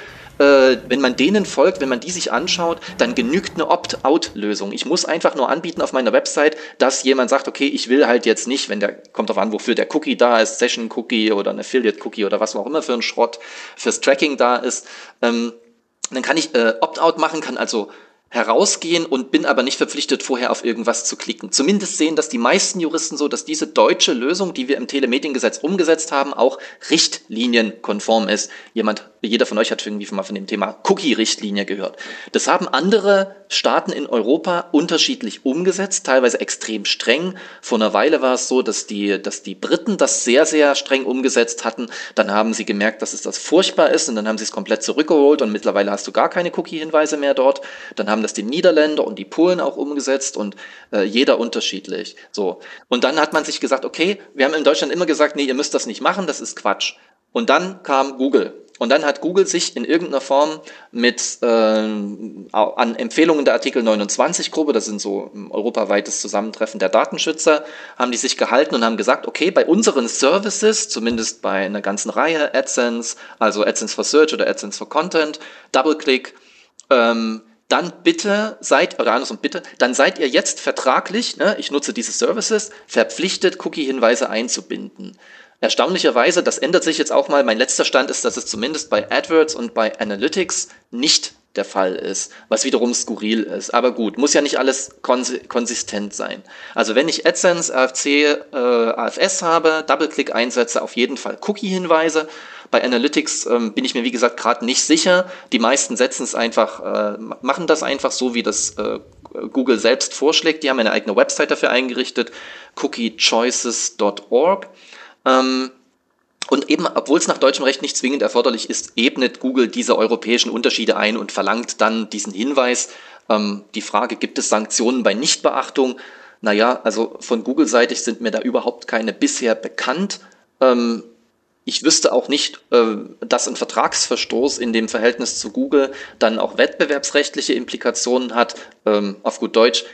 äh, wenn man denen folgt, wenn man die sich anschaut, dann genügt eine Opt-out-Lösung. Ich muss einfach nur anbieten auf meiner Website, dass jemand sagt, okay, ich will halt jetzt nicht, wenn der, kommt darauf an, wofür der Cookie da ist, Session-Cookie oder ein Affiliate-Cookie oder was auch immer für ein Schrott fürs Tracking da ist, ähm, dann kann ich äh, Opt-out machen, kann also herausgehen und bin aber nicht verpflichtet, vorher auf irgendwas zu klicken. Zumindest sehen das die meisten Juristen so, dass diese deutsche Lösung, die wir im Telemediengesetz umgesetzt haben, auch richtlinienkonform ist. Jemand, jeder von euch hat irgendwie mal von dem Thema Cookie-Richtlinie gehört. Das haben andere Staaten in Europa unterschiedlich umgesetzt, teilweise extrem streng. Vor einer Weile war es so, dass die, dass die Briten das sehr, sehr streng umgesetzt hatten. Dann haben sie gemerkt, dass es das furchtbar ist und dann haben sie es komplett zurückgeholt und mittlerweile hast du gar keine Cookie-Hinweise mehr dort. Dann haben das die Niederländer und die Polen auch umgesetzt und äh, jeder unterschiedlich. So. Und dann hat man sich gesagt, okay, wir haben in Deutschland immer gesagt, nee, ihr müsst das nicht machen, das ist Quatsch. Und dann kam Google. Und dann hat Google sich in irgendeiner Form mit äh, an Empfehlungen der Artikel 29 Gruppe, das sind so ein europaweites Zusammentreffen der Datenschützer, haben die sich gehalten und haben gesagt, okay, bei unseren Services, zumindest bei einer ganzen Reihe, AdSense, also AdSense for Search oder AdSense for Content, DoubleClick, ähm, dann bitte seid, oder andersrum bitte, dann seid ihr jetzt vertraglich, ne, ich nutze diese Services, verpflichtet, Cookie-Hinweise einzubinden. Erstaunlicherweise, das ändert sich jetzt auch mal. Mein letzter Stand ist, dass es zumindest bei AdWords und bei Analytics nicht der Fall ist, was wiederum skurril ist. Aber gut, muss ja nicht alles kons konsistent sein. Also wenn ich AdSense, AFC, äh, AFS habe, Double-Click einsetze, auf jeden Fall Cookie-Hinweise. Bei Analytics ähm, bin ich mir, wie gesagt, gerade nicht sicher. Die meisten setzen es einfach, äh, machen das einfach so, wie das äh, Google selbst vorschlägt. Die haben eine eigene Website dafür eingerichtet, cookiechoices.org. Ähm, und eben, obwohl es nach deutschem Recht nicht zwingend erforderlich ist, ebnet Google diese europäischen Unterschiede ein und verlangt dann diesen Hinweis. Ähm, die Frage, gibt es Sanktionen bei Nichtbeachtung? Naja, also von Google-seitig sind mir da überhaupt keine bisher bekannt. Ähm, ich wüsste auch nicht, äh, dass ein Vertragsverstoß in dem Verhältnis zu Google dann auch wettbewerbsrechtliche Implikationen hat. Ähm, auf gut Deutsch,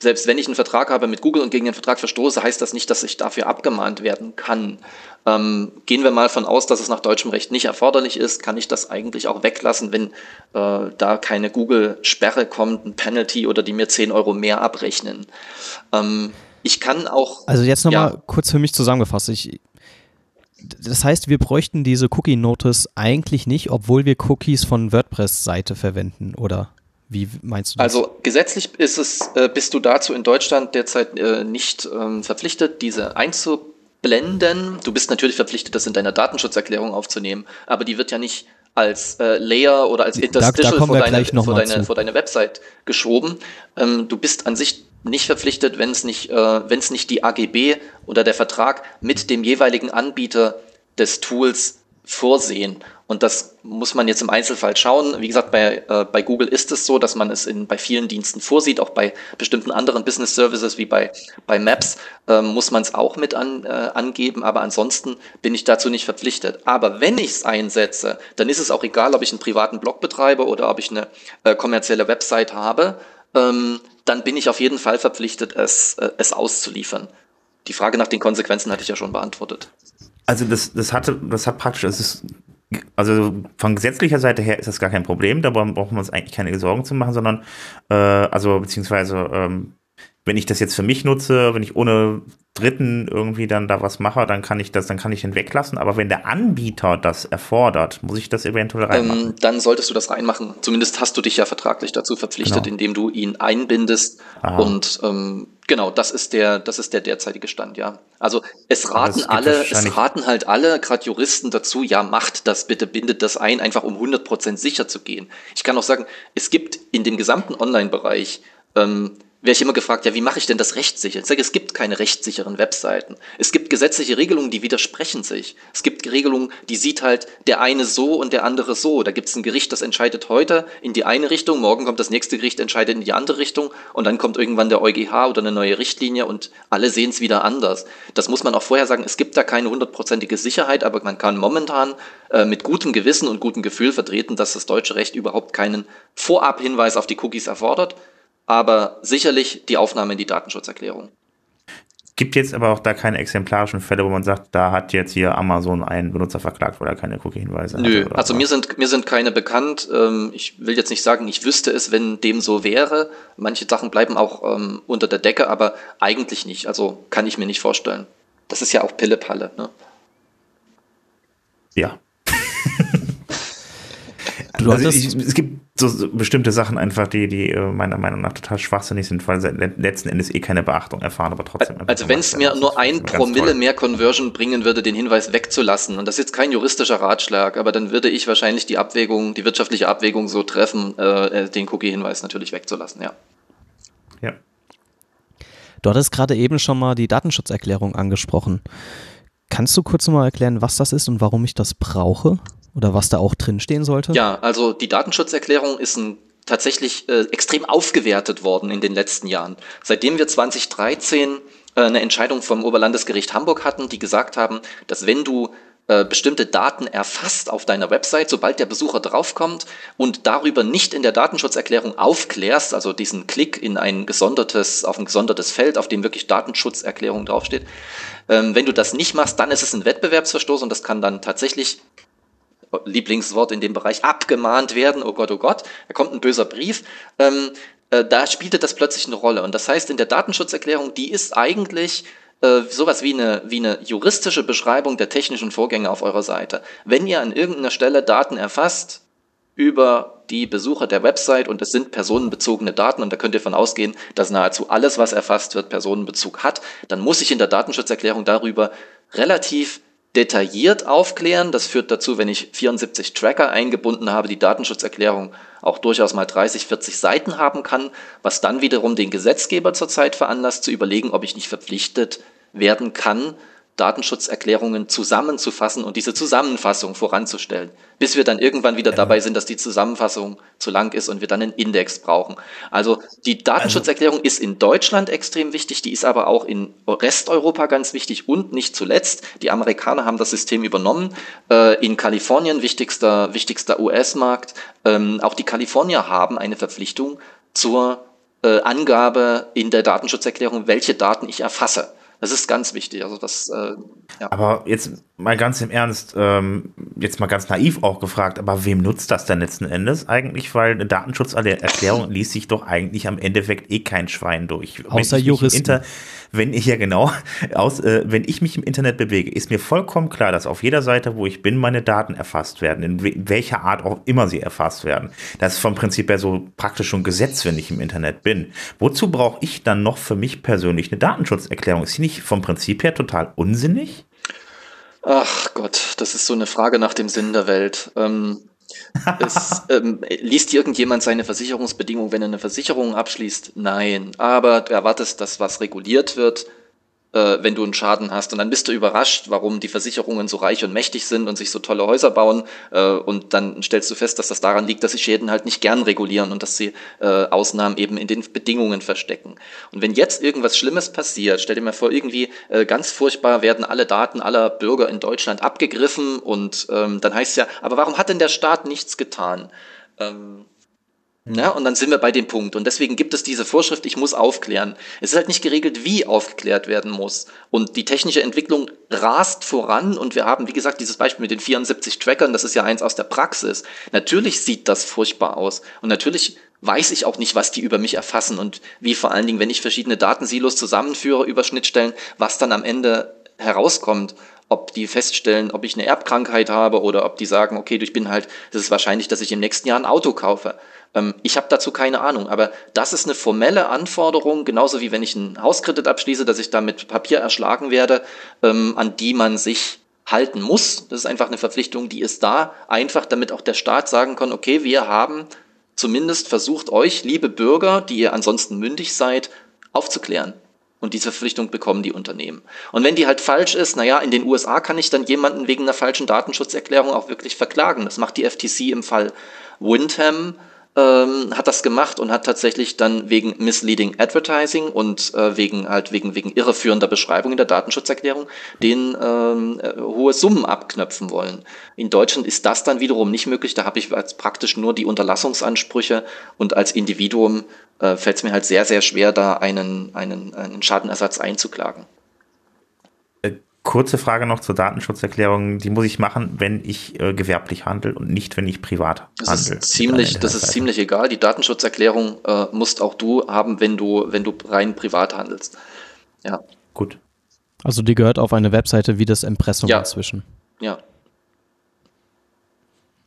selbst wenn ich einen Vertrag habe mit Google und gegen den Vertrag verstoße, heißt das nicht, dass ich dafür abgemahnt werden kann. Ähm, gehen wir mal von aus, dass es nach deutschem Recht nicht erforderlich ist, kann ich das eigentlich auch weglassen, wenn äh, da keine Google-Sperre kommt, ein Penalty oder die mir 10 Euro mehr abrechnen. Ähm, ich kann auch. Also jetzt nochmal ja, kurz für mich zusammengefasst. Ich, das heißt, wir bräuchten diese Cookie-Notice eigentlich nicht, obwohl wir Cookies von WordPress-Seite verwenden, oder? Wie meinst du das? Also gesetzlich ist es, äh, bist du dazu in Deutschland derzeit äh, nicht ähm, verpflichtet, diese einzublenden. Du bist natürlich verpflichtet, das in deiner Datenschutzerklärung aufzunehmen, aber die wird ja nicht als äh, Layer oder als Interstitial da, da vor, deine, vor, deine, vor deine Website geschoben. Ähm, du bist an sich nicht verpflichtet, wenn es nicht, äh, es nicht die AGB oder der Vertrag mit dem jeweiligen Anbieter des Tools vorsehen. Und das muss man jetzt im Einzelfall schauen. Wie gesagt, bei, äh, bei Google ist es so, dass man es in, bei vielen Diensten vorsieht, auch bei bestimmten anderen Business Services wie bei, bei Maps äh, muss man es auch mit an, äh, angeben, aber ansonsten bin ich dazu nicht verpflichtet. Aber wenn ich es einsetze, dann ist es auch egal, ob ich einen privaten Blog betreibe oder ob ich eine äh, kommerzielle Website habe, ähm, dann bin ich auf jeden Fall verpflichtet, es, äh, es auszuliefern. Die Frage nach den Konsequenzen hatte ich ja schon beantwortet. Also das, das hatte, das hat praktisch, es ist, also von gesetzlicher Seite her ist das gar kein Problem, da brauchen wir uns eigentlich keine Sorgen zu machen, sondern äh, also beziehungsweise ähm, wenn ich das jetzt für mich nutze, wenn ich ohne Dritten irgendwie dann da was mache, dann kann ich das, dann kann ich den weglassen. Aber wenn der Anbieter das erfordert, muss ich das eventuell reinmachen. Ähm, dann solltest du das reinmachen. Zumindest hast du dich ja vertraglich dazu verpflichtet, genau. indem du ihn einbindest. Aha. Und ähm, genau, das ist der, das ist der derzeitige Stand, ja. Also es raten alle, es raten halt alle, gerade Juristen dazu, ja, macht das bitte, bindet das ein, einfach um 100% sicher zu gehen. Ich kann auch sagen, es gibt in dem gesamten Online-Bereich ähm, werde ich immer gefragt, ja, wie mache ich denn das rechtssicher? Ich sage, es gibt keine rechtssicheren Webseiten. Es gibt gesetzliche Regelungen, die widersprechen sich. Es gibt Regelungen, die sieht halt der eine so und der andere so. Da gibt es ein Gericht, das entscheidet heute in die eine Richtung, morgen kommt das nächste Gericht, entscheidet in die andere Richtung und dann kommt irgendwann der EuGH oder eine neue Richtlinie und alle sehen es wieder anders. Das muss man auch vorher sagen, es gibt da keine hundertprozentige Sicherheit, aber man kann momentan äh, mit gutem Gewissen und gutem Gefühl vertreten, dass das deutsche Recht überhaupt keinen Vorabhinweis auf die Cookies erfordert aber sicherlich die Aufnahme in die Datenschutzerklärung. Gibt jetzt aber auch da keine exemplarischen Fälle, wo man sagt, da hat jetzt hier Amazon einen Benutzer verklagt, weil er keine Cookie-Hinweise hat. Nö, also mir sind, mir sind keine bekannt. Ähm, ich will jetzt nicht sagen, ich wüsste es, wenn dem so wäre. Manche Sachen bleiben auch ähm, unter der Decke, aber eigentlich nicht. Also kann ich mir nicht vorstellen. Das ist ja auch Pillepalle. Ne? Ja. Du also hattest- ich, es gibt so, so bestimmte Sachen einfach, die, die äh, meiner Meinung nach total schwachsinnig sind, weil sie le- letzten Endes eh keine Beachtung erfahren, aber trotzdem. einfach Also wenn es mir nur ein Promille toll. mehr Conversion bringen würde, den Hinweis wegzulassen, und das ist jetzt kein juristischer Ratschlag, aber dann würde ich wahrscheinlich die Abwägung, die wirtschaftliche Abwägung so treffen, äh, äh, den Cookie-Hinweis natürlich wegzulassen, ja. Ja. Du hattest gerade eben schon mal die Datenschutzerklärung angesprochen. Kannst du kurz mal erklären, was das ist und warum ich das brauche? Oder was da auch drin stehen sollte? Ja, also die Datenschutzerklärung ist ein, tatsächlich äh, extrem aufgewertet worden in den letzten Jahren. Seitdem wir 2013 äh, eine Entscheidung vom Oberlandesgericht Hamburg hatten, die gesagt haben, dass wenn du äh, bestimmte Daten erfasst auf deiner Website, sobald der Besucher draufkommt und darüber nicht in der Datenschutzerklärung aufklärst, also diesen Klick in ein gesondertes, auf ein gesondertes Feld, auf dem wirklich Datenschutzerklärung draufsteht, ähm, wenn du das nicht machst, dann ist es ein Wettbewerbsverstoß und das kann dann tatsächlich Lieblingswort in dem Bereich abgemahnt werden. Oh Gott, oh Gott, da kommt ein böser Brief. Ähm, äh, da spielte das plötzlich eine Rolle. Und das heißt, in der Datenschutzerklärung, die ist eigentlich äh, sowas wie eine, wie eine juristische Beschreibung der technischen Vorgänge auf eurer Seite. Wenn ihr an irgendeiner Stelle Daten erfasst über die Besucher der Website und es sind personenbezogene Daten und da könnt ihr von ausgehen, dass nahezu alles, was erfasst wird, Personenbezug hat, dann muss ich in der Datenschutzerklärung darüber relativ detailliert aufklären. Das führt dazu, wenn ich 74 Tracker eingebunden habe, die Datenschutzerklärung auch durchaus mal 30, 40 Seiten haben kann, was dann wiederum den Gesetzgeber zurzeit veranlasst, zu überlegen, ob ich nicht verpflichtet werden kann, Datenschutzerklärungen zusammenzufassen und diese Zusammenfassung voranzustellen, bis wir dann irgendwann wieder dabei sind, dass die Zusammenfassung zu lang ist und wir dann einen Index brauchen. Also die Datenschutzerklärung ist in Deutschland extrem wichtig, die ist aber auch in Resteuropa ganz wichtig und nicht zuletzt, die Amerikaner haben das System übernommen. Äh, in Kalifornien, wichtigster, wichtigster US-Markt, ähm, auch die Kalifornier haben eine Verpflichtung zur äh, Angabe in der Datenschutzerklärung, welche Daten ich erfasse. Das ist ganz wichtig. Also das, äh, ja. Aber jetzt mal ganz im Ernst, ähm, jetzt mal ganz naiv auch gefragt, aber wem nutzt das denn letzten Endes eigentlich? Weil eine Datenschutzerklärung liest sich doch eigentlich am Endeffekt eh kein Schwein durch. Außer Juristen. Inter wenn ich ja genau, aus, äh, wenn ich mich im Internet bewege, ist mir vollkommen klar, dass auf jeder Seite, wo ich bin, meine Daten erfasst werden, in we- welcher Art auch immer sie erfasst werden. Das ist vom Prinzip her so praktisch schon Gesetz, wenn ich im Internet bin. Wozu brauche ich dann noch für mich persönlich eine Datenschutzerklärung? Ist die nicht vom Prinzip her total unsinnig? Ach Gott, das ist so eine Frage nach dem Sinn der Welt. Ähm, es, ähm, liest irgendjemand seine Versicherungsbedingungen, wenn er eine Versicherung abschließt? Nein. Aber du erwartest, dass was reguliert wird, äh, wenn du einen Schaden hast. Und dann bist du überrascht, warum die Versicherungen so reich und mächtig sind und sich so tolle Häuser bauen. Äh, und dann stellst du fest, dass das daran liegt, dass sie Schäden halt nicht gern regulieren und dass sie äh, Ausnahmen eben in den Bedingungen verstecken. Und wenn jetzt irgendwas Schlimmes passiert, stell dir mal vor, irgendwie äh, ganz furchtbar werden alle Daten aller Bürger in Deutschland abgegriffen und ähm, dann heißt es ja, aber warum hat denn der Staat nichts getan? Ähm, ja, und dann sind wir bei dem Punkt. Und deswegen gibt es diese Vorschrift, ich muss aufklären. Es ist halt nicht geregelt, wie aufgeklärt werden muss. Und die technische Entwicklung rast voran und wir haben, wie gesagt, dieses Beispiel mit den 74 Trackern, das ist ja eins aus der Praxis. Natürlich sieht das furchtbar aus. Und natürlich weiß ich auch nicht, was die über mich erfassen und wie vor allen Dingen, wenn ich verschiedene Datensilos zusammenführe über Schnittstellen, was dann am Ende herauskommt ob die feststellen, ob ich eine Erbkrankheit habe oder ob die sagen, okay, ich bin halt, es ist wahrscheinlich, dass ich im nächsten Jahr ein Auto kaufe. Ähm, ich habe dazu keine Ahnung, aber das ist eine formelle Anforderung, genauso wie wenn ich einen Hauskredit abschließe, dass ich da mit Papier erschlagen werde, ähm, an die man sich halten muss. Das ist einfach eine Verpflichtung, die ist da, einfach damit auch der Staat sagen kann, okay, wir haben zumindest versucht, euch, liebe Bürger, die ihr ansonsten mündig seid, aufzuklären. Und diese Verpflichtung bekommen die Unternehmen. Und wenn die halt falsch ist, naja, in den USA kann ich dann jemanden wegen einer falschen Datenschutzerklärung auch wirklich verklagen. Das macht die FTC im Fall Windham, ähm, hat das gemacht und hat tatsächlich dann wegen misleading advertising und äh, wegen halt wegen wegen irreführender Beschreibung in der Datenschutzerklärung den ähm, äh, hohe Summen abknöpfen wollen. In Deutschland ist das dann wiederum nicht möglich. Da habe ich als praktisch nur die Unterlassungsansprüche und als Individuum äh, fällt es mir halt sehr sehr schwer, da einen einen, einen Schadenersatz einzuklagen. Äh, Kurze Frage noch zur Datenschutzerklärung. Die muss ich machen, wenn ich äh, gewerblich handle und nicht, wenn ich privat Das handle. ist ziemlich, einer das ist ziemlich egal. Die Datenschutzerklärung äh, musst auch du haben, wenn du, wenn du rein privat handelst. Ja, Gut. Also die gehört auf eine Webseite wie das Impressum Ja. inzwischen. ja.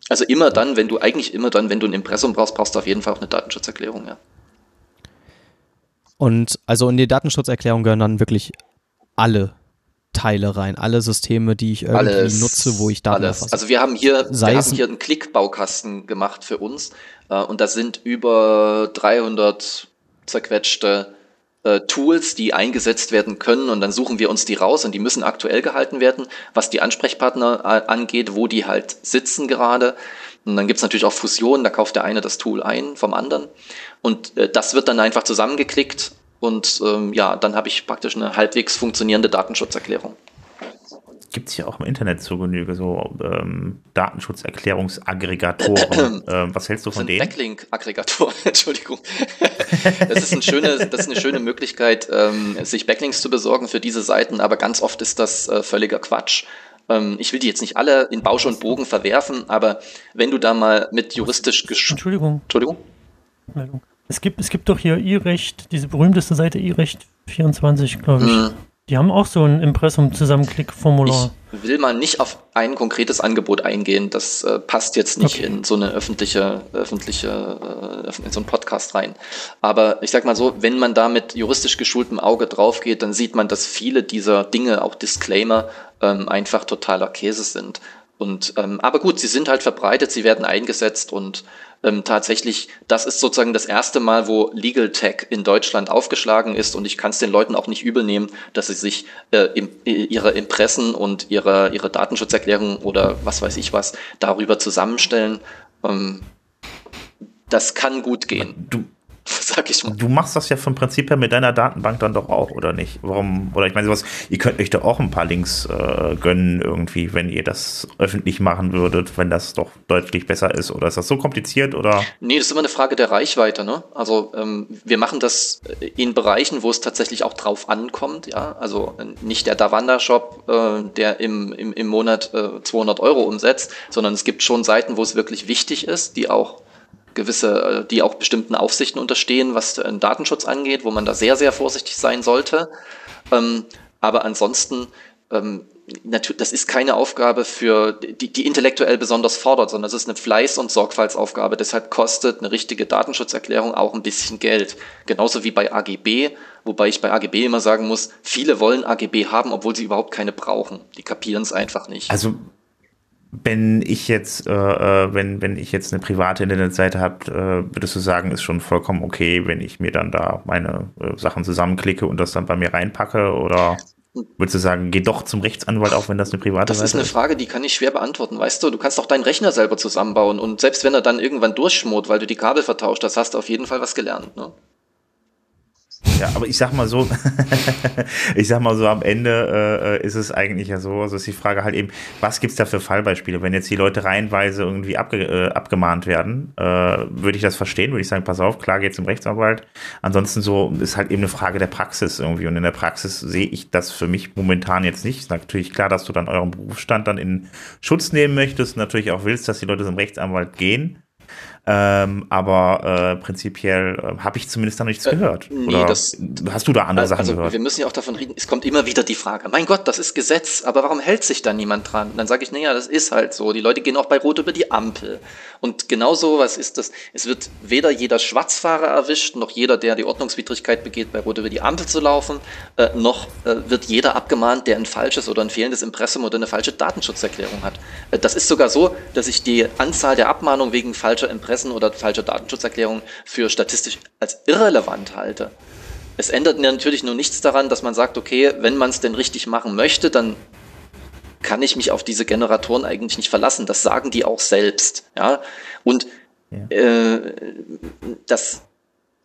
Also immer dann, wenn du, eigentlich immer dann, wenn du ein Impressum brauchst, brauchst du auf jeden Fall auch eine Datenschutzerklärung, ja. Und also in die Datenschutzerklärung gehören dann wirklich alle Teile rein, alle Systeme, die ich irgendwie Alles, nutze, wo ich Daten alles. erfasse. Also wir haben hier, Sei wir es- haben hier einen Klickbaukasten gemacht für uns äh, und da sind über 300 zerquetschte äh, Tools, die eingesetzt werden können und dann suchen wir uns die raus und die müssen aktuell gehalten werden, was die Ansprechpartner äh, angeht, wo die halt sitzen gerade. Und dann gibt's natürlich auch Fusionen, da kauft der eine das Tool ein vom anderen und äh, das wird dann einfach zusammengeklickt und ähm, ja, dann habe ich praktisch eine halbwegs funktionierende Datenschutzerklärung. Gibt es ja auch im Internet zur Genüge so ähm, Datenschutzerklärungsaggregatoren. ähm, was hältst du von denen? Backlink-Aggregatoren, Entschuldigung. Das ist, ein schöne, das ist eine schöne Möglichkeit, ähm, sich Backlinks zu besorgen für diese Seiten, aber ganz oft ist das äh, völliger Quatsch. Ähm, ich will die jetzt nicht alle in Bausch und Bogen verwerfen, aber wenn du da mal mit juristisch gesch... Entschuldigung, Entschuldigung? Es gibt, es gibt doch hier e-Recht, diese berühmteste Seite e-Recht 24, glaube ich. Hm. Die haben auch so ein Impressum-Zusammenklick-Formular. Ich will mal nicht auf ein konkretes Angebot eingehen. Das äh, passt jetzt nicht Okay. in so eine öffentliche, öffentliche, äh, in so einen Podcast rein. Aber ich sag mal so, wenn man da mit juristisch geschultem Auge drauf geht, dann sieht man, dass viele dieser Dinge, auch Disclaimer, ähm, einfach totaler Käse sind. Und ähm, aber gut, sie sind halt verbreitet, sie werden eingesetzt und ähm, tatsächlich, das ist sozusagen das erste Mal, wo Legal Tech in Deutschland aufgeschlagen ist und ich kann es den Leuten auch nicht übel nehmen, dass sie sich äh, im, ihre Impressen und ihre, ihre Datenschutzerklärung oder was weiß ich was darüber zusammenstellen. Ähm, das kann gut gehen, Du, sag ich mal. du machst das ja vom Prinzip her mit deiner Datenbank dann doch auch, oder nicht? Warum? Oder ich meine, sowas, ihr könnt euch doch auch ein paar Links äh, gönnen, irgendwie, wenn ihr das öffentlich machen würdet, wenn das doch deutlich besser ist. Oder ist das so kompliziert? Oder Nee, das ist immer eine Frage der Reichweite. Ne? Also ähm, wir machen das in Bereichen, wo es tatsächlich auch drauf ankommt. Ja, also nicht der Davanda-Shop, äh, der im, im, im Monat äh, 200 Euro umsetzt, sondern es gibt schon Seiten, wo es wirklich wichtig ist, die auch gewisse, äh, die auch bestimmten Aufsichten unterstehen, was den Datenschutz angeht, wo man da sehr, sehr vorsichtig sein sollte. Ähm, aber ansonsten, ähm, das ist keine Aufgabe für die, die intellektuell besonders fordert, sondern es ist eine Fleiß- und Sorgfaltsaufgabe. Deshalb kostet eine richtige Datenschutzerklärung auch ein bisschen Geld. Genauso wie bei AGB, wobei ich bei AGB immer sagen muss, viele wollen AGB haben, obwohl sie überhaupt keine brauchen. Die kapieren es einfach nicht. Also, wenn ich jetzt, äh, äh, wenn, wenn ich jetzt eine private Internetseite habe, äh, würdest du sagen, ist schon vollkommen okay, wenn ich mir dann da meine äh, Sachen zusammenklicke und das dann bei mir reinpacke? Oder würdest du sagen, geh doch zum Rechtsanwalt, auch wenn das eine private Das ist Seite eine Frage, die kann ich schwer beantworten. Weißt du, du kannst auch deinen Rechner selber zusammenbauen und selbst wenn er dann irgendwann durchschmort, weil du die Kabel vertauscht hast, hast du auf jeden Fall was gelernt. Ne? Ja, aber ich sag mal so, ich sag mal so, am Ende äh, ist es eigentlich ja so, also ist die Frage halt eben, was gibt's da für Fallbeispiele? Wenn jetzt die Leute reihenweise irgendwie abge, äh, abgemahnt werden, äh, würde ich das verstehen, würde ich sagen, pass auf, klar geht's zum Rechtsanwalt. Ansonsten so ist halt eben eine Frage der Praxis irgendwie und in der Praxis sehe ich das für mich momentan jetzt nicht. Ist natürlich klar, dass du dann euren Berufsstand dann in Schutz nehmen möchtest, natürlich auch willst, dass die Leute zum Rechtsanwalt gehen. Ähm, aber äh, prinzipiell äh, habe ich zumindest da nichts Äh, gehört. nee, Oder das- hast du da andere Sachen also gehört? wir müssen ja auch davon reden, es kommt immer wieder die Frage, mein Gott, das ist Gesetz, aber warum hält sich da niemand dran? Und dann sage ich, naja, das ist halt so. Die Leute gehen auch bei Rot über die Ampel. Und genau so was ist das. Es wird weder jeder Schwarzfahrer erwischt, noch jeder, der die Ordnungswidrigkeit begeht, bei Rot über die Ampel zu laufen, äh, noch äh, wird jeder abgemahnt, der ein falsches oder ein fehlendes Impressum oder eine falsche Datenschutzerklärung hat. Äh, das ist sogar so, dass ich die Anzahl der Abmahnungen wegen falscher Impressen oder falscher Datenschutzerklärung für statistisch als irrelevant halte. Es ändert natürlich nur nichts daran, dass man sagt, okay, wenn man es denn richtig machen möchte, dann kann ich mich auf diese Generatoren eigentlich nicht verlassen. Das sagen die auch selbst. Ja? Und Ja. äh, das,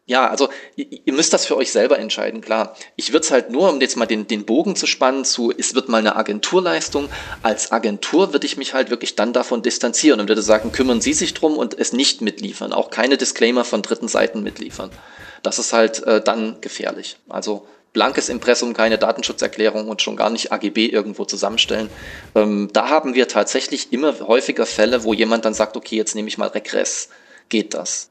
ja, also ihr, müsst das für euch selber entscheiden, klar. Ich würde es halt nur, um jetzt mal den, den Bogen zu spannen, zu, es wird mal eine Agenturleistung. Als Agentur würde ich mich halt wirklich dann davon distanzieren und würde sagen, kümmern Sie sich drum und es nicht mitliefern. Auch keine Disclaimer von dritten Seiten mitliefern. Das ist halt äh, dann gefährlich. Also blankes Impressum, keine Datenschutzerklärung und schon gar nicht AGB irgendwo zusammenstellen. Ähm, da haben wir tatsächlich immer häufiger Fälle, wo jemand dann sagt, okay, jetzt nehme ich mal Regress. Geht das?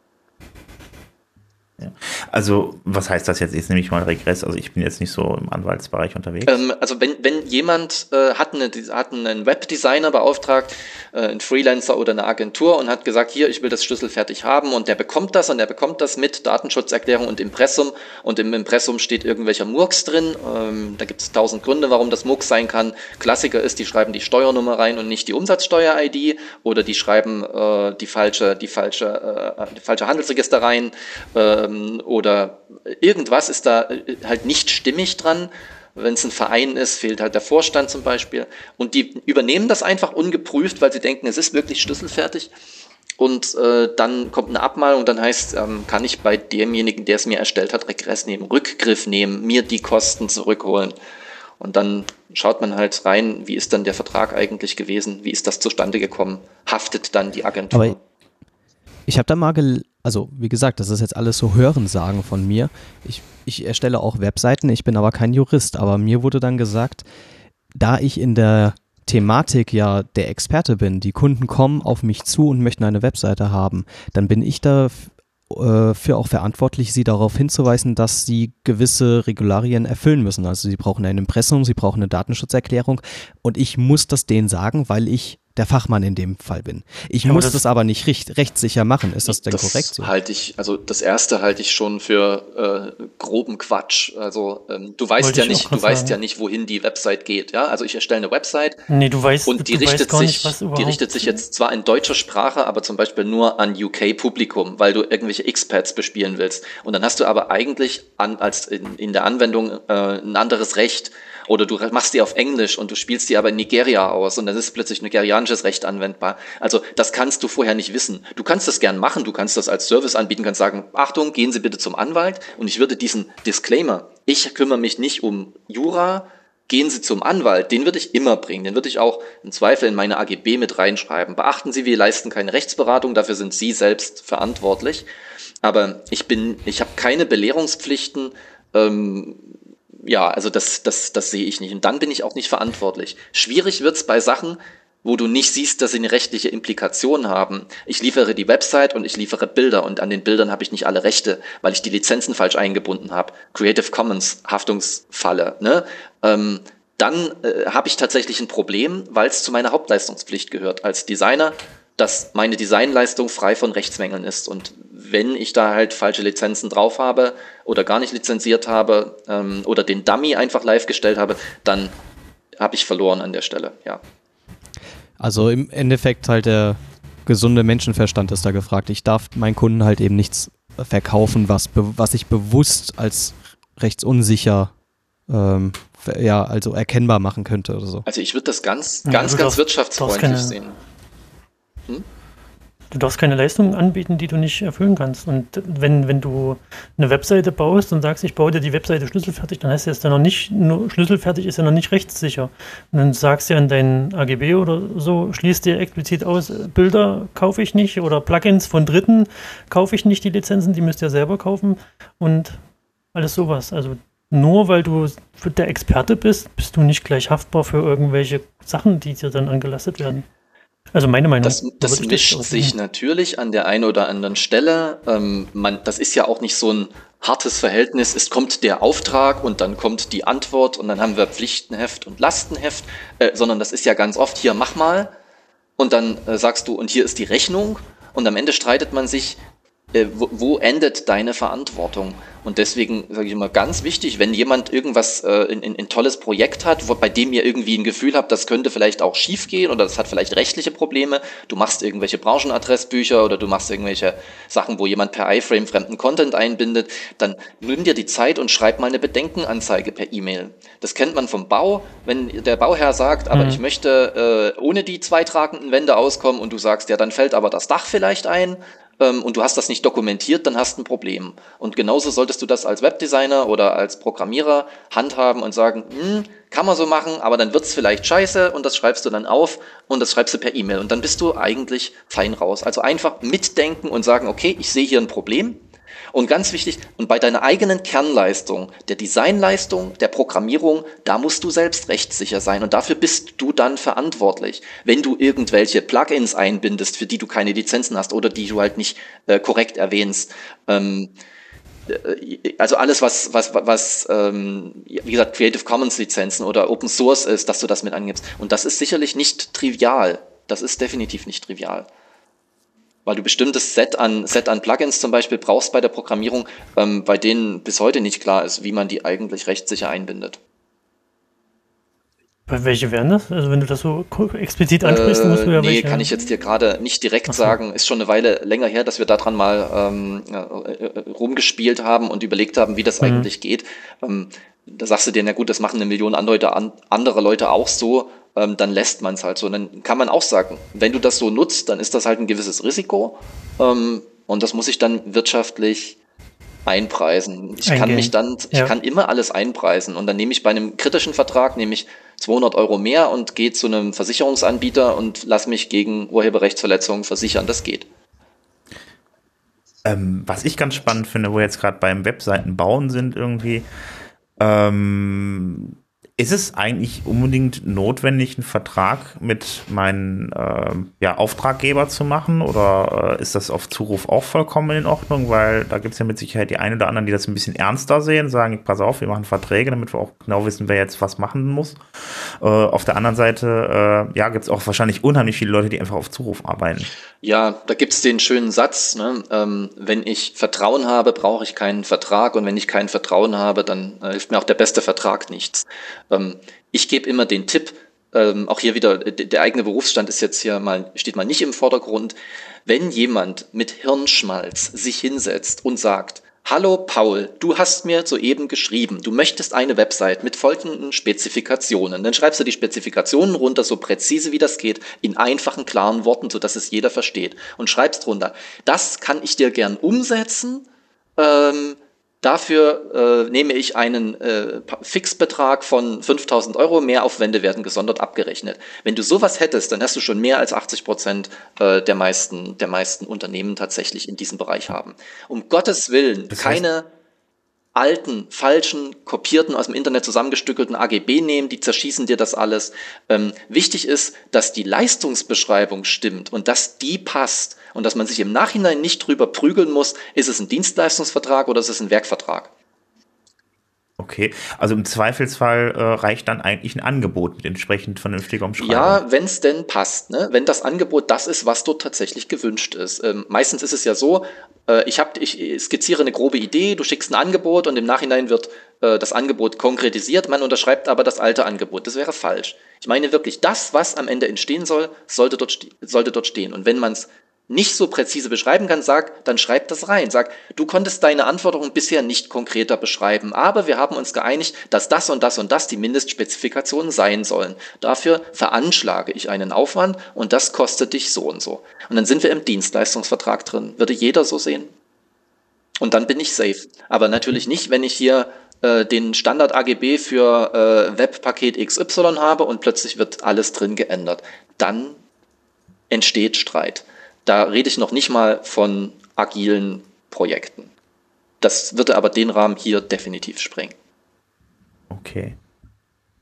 Also, was heißt das jetzt? Jetzt nehme ich mal Regress. Also, ich bin jetzt nicht so im Anwaltsbereich unterwegs. Ähm, also, wenn, wenn jemand äh, hat, eine, hat einen Webdesigner beauftragt, äh, einen Freelancer oder eine Agentur und hat gesagt, hier, ich will das Schlüssel fertig haben und der bekommt das und der bekommt das mit Datenschutzerklärung und Impressum und im Impressum steht irgendwelcher Murks drin. Ähm, da gibt es tausend Gründe, warum das Murks sein kann. Klassiker ist, die schreiben die Steuernummer rein und nicht die Umsatzsteuer-ID oder die schreiben äh, die falsche, die falsche, äh, die falsche Handelsregister rein. Ähm, oder irgendwas ist da äh, halt nicht stimmig dran. Wenn es ein Verein ist, fehlt halt der Vorstand zum Beispiel. Und die übernehmen das einfach ungeprüft, weil sie denken, es ist wirklich schlüsselfertig. Und äh, dann kommt eine Abmahnung, dann heißt, ähm, kann ich bei demjenigen, der es mir erstellt hat, Regress nehmen, Rückgriff nehmen, mir die Kosten zurückholen. Und dann schaut man halt rein, wie ist dann der Vertrag eigentlich gewesen, wie ist das zustande gekommen, haftet dann die Agentur. Aber ich habe da mal also wie gesagt, das ist jetzt alles so Hörensagen von mir. Ich, ich erstelle auch Webseiten, ich bin aber kein Jurist, aber mir wurde dann gesagt, da ich in der Thematik ja der Experte bin, die Kunden kommen auf mich zu und möchten eine Webseite haben, dann bin ich dafür äh, auch verantwortlich, sie darauf hinzuweisen, dass sie gewisse Regularien erfüllen müssen. Also sie brauchen ein Impressum, sie brauchen eine Datenschutzerklärung und ich muss das denen sagen, weil ich der Fachmann in dem Fall bin. Ich ja, muss das, das, aber nicht recht, rechtssicher machen. Ist das denn das korrekt? So? Halte ich, also das erste halte ich schon für äh, groben Quatsch. Also ähm, du weißt Wollte ja nicht, du sagen. weißt ja nicht, wohin die Website geht. Ja, also ich erstelle eine Website. Nee, du weißt, und die du richtet sich, nicht, die richtet sich jetzt zwar in deutscher Sprache, aber zum Beispiel nur an UK-Publikum, weil du irgendwelche X-Pads bespielen willst. Und dann hast du aber eigentlich an, als in, in der Anwendung äh, ein anderes Recht. Oder du machst die auf Englisch und du spielst die aber in Nigeria aus und dann ist plötzlich nigerianisches Recht anwendbar. Also das kannst du vorher nicht wissen. Du kannst das gern machen, du kannst das als Service anbieten, kannst sagen, Achtung, gehen Sie bitte zum Anwalt und ich würde diesen Disclaimer, ich kümmere mich nicht um Jura, gehen Sie zum Anwalt, den würde ich immer bringen. Den würde ich auch im Zweifel in meine AGB mit reinschreiben. Beachten Sie, wir leisten keine Rechtsberatung, dafür sind Sie selbst verantwortlich. Aber ich bin, ich habe keine Belehrungspflichten. Ähm, ja, also das, das, das sehe ich nicht. Und dann bin ich auch nicht verantwortlich. Schwierig wird's bei Sachen, wo du nicht siehst, dass sie eine rechtliche Implikation haben. Ich liefere die Website und ich liefere Bilder und an den Bildern habe ich nicht alle Rechte, weil ich die Lizenzen falsch eingebunden habe. Creative Commons Haftungsfalle. Ne? Ähm, dann äh, habe ich tatsächlich ein Problem, weil es zu meiner Hauptleistungspflicht gehört als Designer, dass meine Designleistung frei von Rechtsmängeln ist. Und wenn ich da halt falsche Lizenzen drauf habe oder gar nicht lizenziert habe ähm, oder den Dummy einfach live gestellt habe, dann habe ich verloren an der Stelle, ja. Also im Endeffekt halt der gesunde Menschenverstand ist da gefragt. Ich darf meinen Kunden halt eben nichts verkaufen, was, was ich bewusst als rechtsunsicher ähm, ja, also erkennbar machen könnte oder so. Also ich würde das ganz, ganz, ja, ganz wirtschaftsfreundlich sehen. Hm? Du darfst keine Leistung anbieten, die du nicht erfüllen kannst. Und wenn, wenn du eine Webseite baust und sagst, ich baue dir die Webseite schlüsselfertig, dann heißt das ja noch nicht, nur schlüsselfertig ist ja noch nicht rechtssicher. Und dann sagst du ja in deinen AGB oder so, schließt dir explizit aus, Bilder kaufe ich nicht oder Plugins von Dritten kaufe ich nicht, die Lizenzen, die müsst ihr selber kaufen und alles sowas. Also nur weil du der Experte bist, bist du nicht gleich haftbar für irgendwelche Sachen, die dir dann angelastet werden. Also meine Meinung. Das, das mischt sich natürlich an der einen oder anderen Stelle. Ähm, man, das ist ja auch nicht so ein hartes Verhältnis. Es kommt der Auftrag und dann kommt die Antwort und dann haben wir Pflichtenheft und Lastenheft, äh, sondern das ist ja ganz oft hier mach mal und dann äh, sagst du und hier ist die Rechnung und am Ende streitet man sich, äh, wo, wo endet deine Verantwortung? Und deswegen sage ich immer ganz wichtig, wenn jemand irgendwas, äh, ein, ein, ein tolles Projekt hat, wo, bei dem ihr irgendwie ein Gefühl habt, das könnte vielleicht auch schiefgehen oder das hat vielleicht rechtliche Probleme, du machst irgendwelche Branchenadressbücher oder du machst irgendwelche Sachen, wo jemand per iFrame fremden Content einbindet, dann nimm dir die Zeit und schreib mal eine Bedenkenanzeige per E-Mail. Das kennt man vom Bau, wenn der Bauherr sagt, aber mhm. ich möchte äh, ohne die zwei tragenden Wände auskommen und du sagst, ja, dann fällt aber das Dach vielleicht ein, ähm, und du hast das nicht dokumentiert, dann hast du ein Problem. Und genauso solltest du das als Webdesigner oder als Programmierer handhaben und sagen, hm, kann man so machen, aber dann wird's vielleicht scheiße und das schreibst du dann auf und das schreibst du per E-Mail und dann bist du eigentlich fein raus. Also einfach mitdenken und sagen, okay, ich sehe hier ein Problem, und ganz wichtig, und bei deiner eigenen Kernleistung, der Designleistung, der Programmierung, da musst du selbst rechtssicher sein und dafür bist du dann verantwortlich. Wenn du irgendwelche Plugins einbindest, für die du keine Lizenzen hast oder die du halt nicht äh, korrekt erwähnst, ähm, äh, also alles, was, was, was ähm, wie gesagt, Creative Commons Lizenzen oder Open Source ist, dass du das mit angibst. Und das ist sicherlich nicht trivial. Das ist definitiv nicht trivial. Weil du bestimmtes Set an, Set an Plugins zum Beispiel brauchst bei der Programmierung, ähm, bei denen bis heute nicht klar ist, wie man die eigentlich rechtssicher einbindet. Welche wären das? Also wenn du das so explizit ansprichst, äh, musst du ja nee, welche... kann ich jetzt dir gerade nicht direkt Ach so. sagen. Ist schon eine Weile länger her, dass wir daran mal ähm, äh, äh, rumgespielt haben und überlegt haben, wie das Mhm. eigentlich geht. Ähm, da sagst du dir, na gut, das machen eine Million andere Leute auch so, ähm, dann lässt man es halt so. Und dann kann man auch sagen, wenn du das so nutzt, dann ist das halt ein gewisses Risiko ähm, und das muss ich dann wirtschaftlich einpreisen. Ich kann Eingehen. mich dann, ich Ja. kann immer alles einpreisen und dann nehme ich bei einem kritischen Vertrag nehme ich 200 Euro mehr und gehe zu einem Versicherungsanbieter und lass mich gegen Urheberrechtsverletzungen versichern. Das geht. Ähm, was ich ganz spannend finde, wo wir jetzt gerade beim Webseiten bauen sind irgendwie, ähm, ist es eigentlich unbedingt notwendig, einen Vertrag mit meinem ähm, ja, Auftraggeber zu machen oder äh, ist das auf Zuruf auch vollkommen in Ordnung? Weil da gibt es ja mit Sicherheit die einen oder anderen, die das ein bisschen ernster sehen, sagen, pass auf, wir machen Verträge, damit wir auch genau wissen, wer jetzt was machen muss. Äh, auf der anderen Seite, äh, ja, gibt es auch wahrscheinlich unheimlich viele Leute, die einfach auf Zuruf arbeiten. Ja, da gibt's den schönen Satz, ne? ähm, wenn ich Vertrauen habe, brauche ich keinen Vertrag und wenn ich kein Vertrauen habe, dann äh, hilft mir auch der beste Vertrag nichts. Ähm, ich gebe immer den Tipp, ähm, auch hier wieder, der eigene Berufsstand ist jetzt hier mal, steht mal nicht im Vordergrund. Wenn jemand mit Hirnschmalz sich hinsetzt und sagt, Hallo Paul, du hast mir soeben geschrieben, du möchtest eine Website mit folgenden Spezifikationen. Dann schreibst du die Spezifikationen runter, so präzise wie das geht, in einfachen, klaren Worten, sodass es jeder versteht. Und schreibst drunter. Das kann ich dir gern umsetzen. Ähm, dafür äh, nehme ich einen äh, Fixbetrag von 5000 Euro. Mehraufwände werden gesondert abgerechnet. Wenn du sowas hättest, dann hast du schon mehr als 80 Prozent äh, der, meisten, der meisten Unternehmen tatsächlich in diesem Bereich haben. Um Gottes Willen, Das heißt- keine alten, falschen, kopierten, aus dem Internet zusammengestückelten AGB nehmen, die zerschießen dir das alles. Ähm, wichtig ist, dass die Leistungsbeschreibung stimmt und dass die passt und dass man sich im Nachhinein nicht drüber prügeln muss, ist es ein Dienstleistungsvertrag oder ist es ein Werkvertrag. Okay, also im Zweifelsfall äh, reicht dann eigentlich ein Angebot mit entsprechend vernünftiger Umschreibung. Ja, wenn es denn passt, ne? wenn das Angebot das ist, was dort tatsächlich gewünscht ist. Ähm, meistens ist es ja so, äh, ich, hab, ich skizziere eine grobe Idee, du schickst ein Angebot und im Nachhinein wird äh, das Angebot konkretisiert, man unterschreibt aber das alte Angebot. Das wäre falsch. Ich meine wirklich, das, was am Ende entstehen soll, sollte dort, sollte dort stehen. Und wenn man es nicht so präzise beschreiben kann, sag, dann schreib das rein. Sag, du konntest deine Anforderungen bisher nicht konkreter beschreiben, aber wir haben uns geeinigt, dass das und das und das die Mindestspezifikationen sein sollen. Dafür veranschlage ich einen Aufwand und das kostet dich so und so. Und dann sind wir im Dienstleistungsvertrag drin. Würde jeder so sehen? Und dann bin ich safe. Aber natürlich nicht, wenn ich hier äh, den Standard AGB für äh, Webpaket XY habe und plötzlich wird alles drin geändert. Dann entsteht Streit. Da rede ich noch nicht mal von agilen Projekten. Das würde aber den Rahmen hier definitiv sprengen. Okay.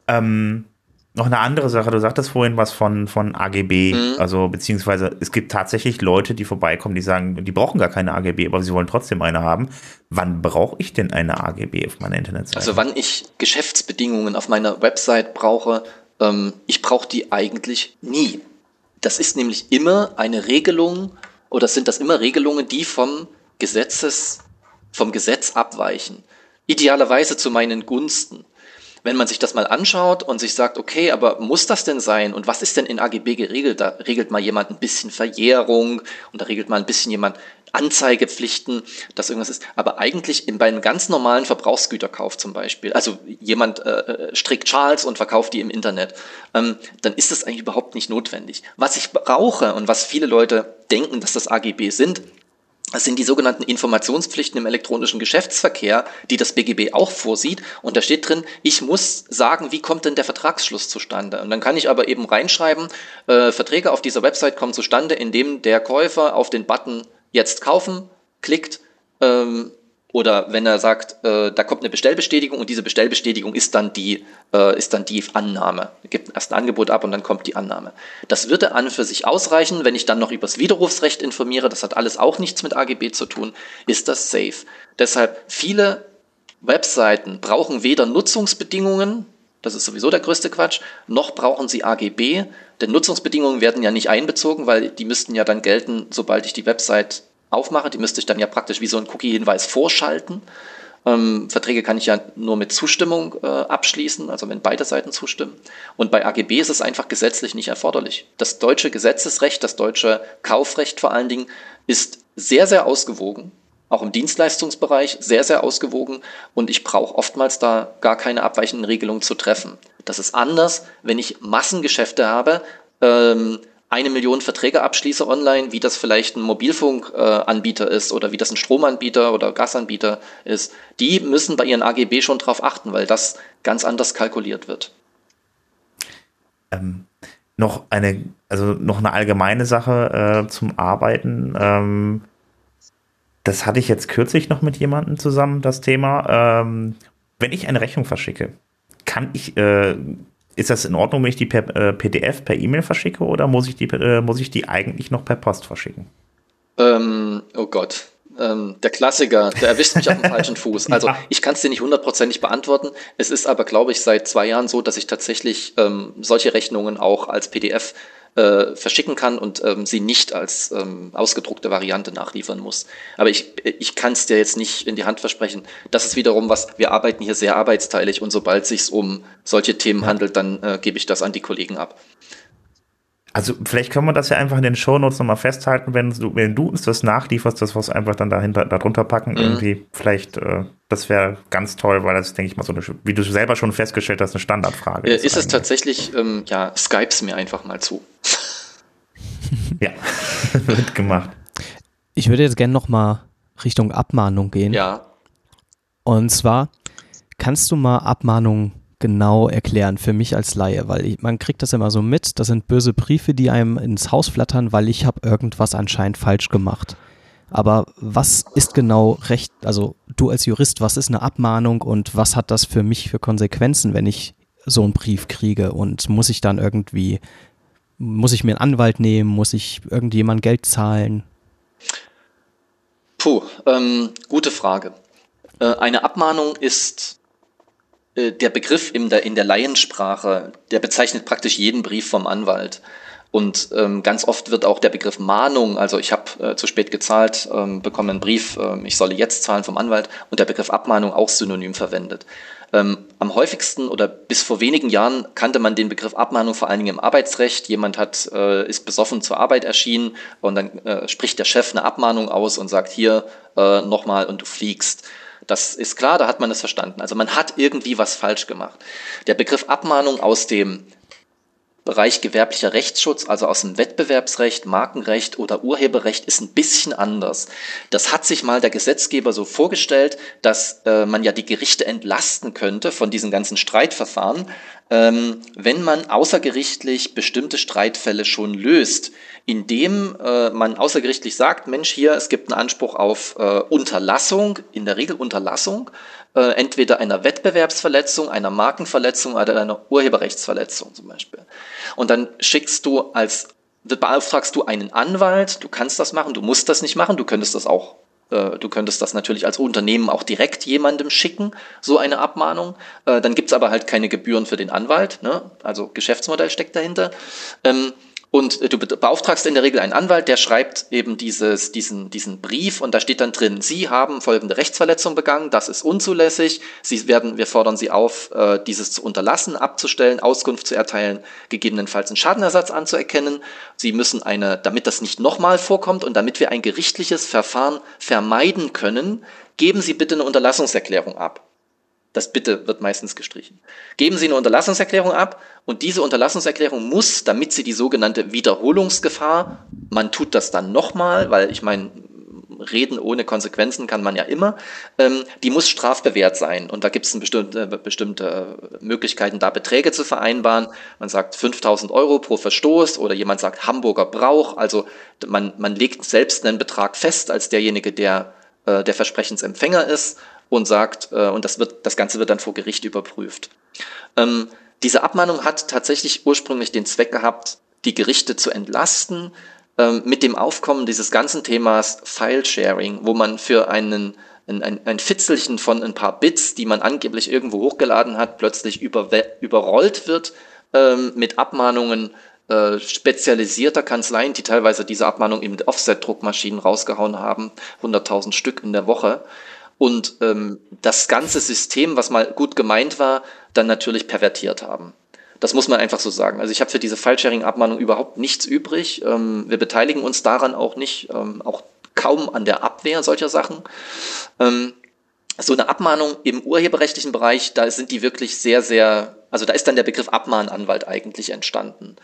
Ähm, noch eine andere Sache, du sagtest vorhin was von, von AGB, Mhm. also beziehungsweise es gibt tatsächlich Leute, die vorbeikommen, die sagen, die brauchen gar keine AGB, aber sie wollen trotzdem eine haben. Wann brauche ich denn eine AGB auf meiner Internetseite? Also wann ich Geschäftsbedingungen auf meiner Website brauche, ähm, ich brauche die eigentlich nie. Das ist nämlich immer eine Regelung oder sind das immer Regelungen, die vom Gesetzes, vom Gesetz abweichen. Idealerweise zu meinen Gunsten. Wenn man sich das mal anschaut und sich sagt, okay, aber muss das denn sein? Und was ist denn in AGB geregelt? Da regelt mal jemand ein bisschen Verjährung und da regelt mal ein bisschen jemand Anzeigepflichten, dass irgendwas ist. Aber eigentlich in, bei einem ganz normalen Verbrauchsgüterkauf zum Beispiel, also jemand äh, strickt Schals und verkauft die im Internet, ähm, dann ist das eigentlich überhaupt nicht notwendig. Was ich brauche und was viele Leute denken, dass das AGB sind, das sind die sogenannten Informationspflichten im elektronischen Geschäftsverkehr, die das BGB auch vorsieht. Und da steht drin, ich muss sagen, wie kommt denn der Vertragsschluss zustande? Und dann kann ich aber eben reinschreiben, äh, Verträge auf dieser Website kommen zustande, indem der Käufer auf den Button jetzt kaufen klickt, ähm, Oder wenn er sagt, äh, da kommt eine Bestellbestätigung und diese Bestellbestätigung ist dann die, äh, ist dann die Annahme. Er gibt erst ein Angebot ab und dann kommt die Annahme. Das würde an und für sich ausreichen. Wenn ich dann noch über das Widerrufsrecht informiere, das hat alles auch nichts mit AGB zu tun, ist das safe. Deshalb viele Webseiten brauchen weder Nutzungsbedingungen, das ist sowieso der größte Quatsch, noch brauchen sie AGB, denn Nutzungsbedingungen werden ja nicht einbezogen, weil die müssten ja dann gelten, sobald ich die Website aufmache. Die müsste ich dann ja praktisch wie so ein Cookie-Hinweis vorschalten. Ähm, Verträge kann ich ja nur mit Zustimmung äh, abschließen, also wenn beide Seiten zustimmen. Und bei AGB ist es einfach gesetzlich nicht erforderlich. Das deutsche Gesetzesrecht, das deutsche Kaufrecht vor allen Dingen, ist sehr, sehr ausgewogen, auch im Dienstleistungsbereich sehr, sehr ausgewogen und ich brauche oftmals da gar keine abweichenden Regelungen zu treffen. Das ist anders, wenn ich Massengeschäfte habe, ähm, eine Million Verträge abschließe online, wie das vielleicht ein Mobilfunkanbieter äh, ist oder wie das ein Stromanbieter oder Gasanbieter ist, die müssen bei ihren AGB schon drauf achten, weil das ganz anders kalkuliert wird. Ähm, noch eine, also noch eine allgemeine Sache äh, zum Arbeiten. Ähm, das hatte ich jetzt kürzlich noch mit jemandem zusammen, das Thema. Ähm, wenn ich eine Rechnung verschicke, kann ich, äh, ist das in Ordnung, wenn ich die per äh, PDF, per E-Mail verschicke oder muss ich, die, äh, muss ich die eigentlich noch per Post verschicken? Ähm, oh Gott. Ähm, der Klassiker, der erwischt mich auf dem falschen Fuß. Also ich kann es dir nicht hundertprozentig beantworten. Es ist aber, glaube ich, seit zwei Jahren so, dass ich tatsächlich ähm, solche Rechnungen auch als PDF äh, verschicken kann und ähm, sie nicht als ähm, ausgedruckte Variante nachliefern muss. Aber ich, ich kann es dir jetzt nicht in die Hand versprechen. Das ist wiederum was, wir arbeiten hier sehr arbeitsteilig und sobald es sich um solche Themen ja. handelt, dann äh, gebe ich das an die Kollegen ab. Also vielleicht können wir das ja einfach in den Shownotes nochmal festhalten, wenn du, wenn du uns das nachlieferst, das was einfach dann dahinter darunter packen, mhm. irgendwie vielleicht, äh, das wäre ganz toll, weil das, denke ich mal, so eine, wie du selber schon festgestellt hast, eine Standardfrage äh, ist. Ist es tatsächlich, ähm, ja, Skypes mir einfach mal zu. ja, wird gemacht. Ich würde jetzt gerne nochmal Richtung Abmahnung gehen. Ja. Und zwar, kannst du mal Abmahnungen genau erklären für mich als Laie, weil ich, man kriegt das immer so mit, das sind böse Briefe, die einem ins Haus flattern, weil ich habe irgendwas anscheinend falsch gemacht. Aber was ist genau recht, also du als Jurist, was ist eine Abmahnung und was hat das für mich für Konsequenzen, wenn ich so einen Brief kriege und muss ich dann irgendwie, muss ich mir einen Anwalt nehmen, muss ich irgendjemand Geld zahlen? Puh, ähm, gute Frage. Äh, eine Abmahnung ist äh, der Begriff in der, in der Laiensprache, der bezeichnet praktisch jeden Brief vom Anwalt. Und ähm, ganz oft wird auch der Begriff Mahnung, also ich habe äh, zu spät gezahlt, ähm, bekomme einen Brief, äh, ich solle jetzt zahlen vom Anwalt und der Begriff Abmahnung auch synonym verwendet. Ähm, am häufigsten oder bis vor wenigen Jahren kannte man den Begriff Abmahnung vor allen Dingen im Arbeitsrecht. Jemand hat, äh, ist besoffen zur Arbeit erschienen und dann äh, spricht der Chef eine Abmahnung aus und sagt hier äh, nochmal und du fliegst. Das ist klar, da hat man es verstanden. Also man hat irgendwie was falsch gemacht. Der Begriff Abmahnung aus dem Bereich gewerblicher Rechtsschutz, also aus dem Wettbewerbsrecht, Markenrecht oder Urheberrecht, ist ein bisschen anders. Das hat sich mal der Gesetzgeber so vorgestellt, dass äh, man ja die Gerichte entlasten könnte von diesen ganzen Streitverfahren, ähm, wenn man außergerichtlich bestimmte Streitfälle schon löst, indem äh, man außergerichtlich sagt, Mensch, hier, es gibt einen Anspruch auf äh, Unterlassung, in der Regel Unterlassung, äh, entweder einer Wettbewerbsverletzung, einer Markenverletzung oder einer Urheberrechtsverletzung zum Beispiel. Und dann schickst du als, beauftragst du einen Anwalt, du kannst das machen, du musst das nicht machen, du könntest das auch äh, Du könntest das natürlich als Unternehmen auch direkt jemandem schicken, so eine Abmahnung. Äh, dann gibt's aber halt keine Gebühren für den Anwalt. Ne? Also Geschäftsmodell steckt dahinter. Und du beauftragst in der Regel einen Anwalt, der schreibt eben dieses, diesen, diesen Brief und da steht dann drin, Sie haben folgende Rechtsverletzung begangen, das ist unzulässig, Sie werden, wir fordern Sie auf, äh, dieses zu unterlassen, abzustellen, Auskunft zu erteilen, gegebenenfalls einen Schadenersatz anzuerkennen. Sie müssen eine, damit das nicht nochmal vorkommt und damit wir ein gerichtliches Verfahren vermeiden können, geben Sie bitte eine Unterlassungserklärung ab. Das Bitte wird meistens gestrichen. Geben Sie eine Unterlassungserklärung ab und diese Unterlassungserklärung muss, damit sie die sogenannte Wiederholungsgefahr, man tut das dann nochmal, weil ich meine, reden ohne Konsequenzen kann man ja immer, ähm, die muss strafbewehrt sein. Und da gibt es bestimmte, bestimmte Möglichkeiten, da Beträge zu vereinbaren. Man sagt 5000 Euro pro Verstoß oder jemand sagt Hamburger Brauch. Also man, man legt selbst einen Betrag fest als derjenige, der äh, der Versprechensempfänger ist und sagt, äh, und das wird, das Ganze wird dann vor Gericht überprüft. Ähm, diese Abmahnung hat tatsächlich ursprünglich den Zweck gehabt, die Gerichte zu entlasten, ähm, mit dem Aufkommen dieses ganzen Themas File-Sharing, wo man für einen ein, ein, Fitzelchen von ein paar Bits, die man angeblich irgendwo hochgeladen hat, plötzlich über, überrollt wird ähm, mit Abmahnungen äh, spezialisierter Kanzleien, die teilweise diese Abmahnung in Offset-Druckmaschinen rausgehauen haben, 100.000 Stück in der Woche. Und ähm, das ganze System, was mal gut gemeint war, dann natürlich pervertiert haben. Das muss man einfach so sagen. Also ich habe für diese File-Sharing-Abmahnung überhaupt nichts übrig. Ähm, wir beteiligen uns daran auch nicht, ähm, auch kaum an der Abwehr solcher Sachen. Ähm, so eine Abmahnung im urheberrechtlichen Bereich, da sind die wirklich sehr, sehr, also da ist dann der Begriff Abmahnanwalt eigentlich entstanden.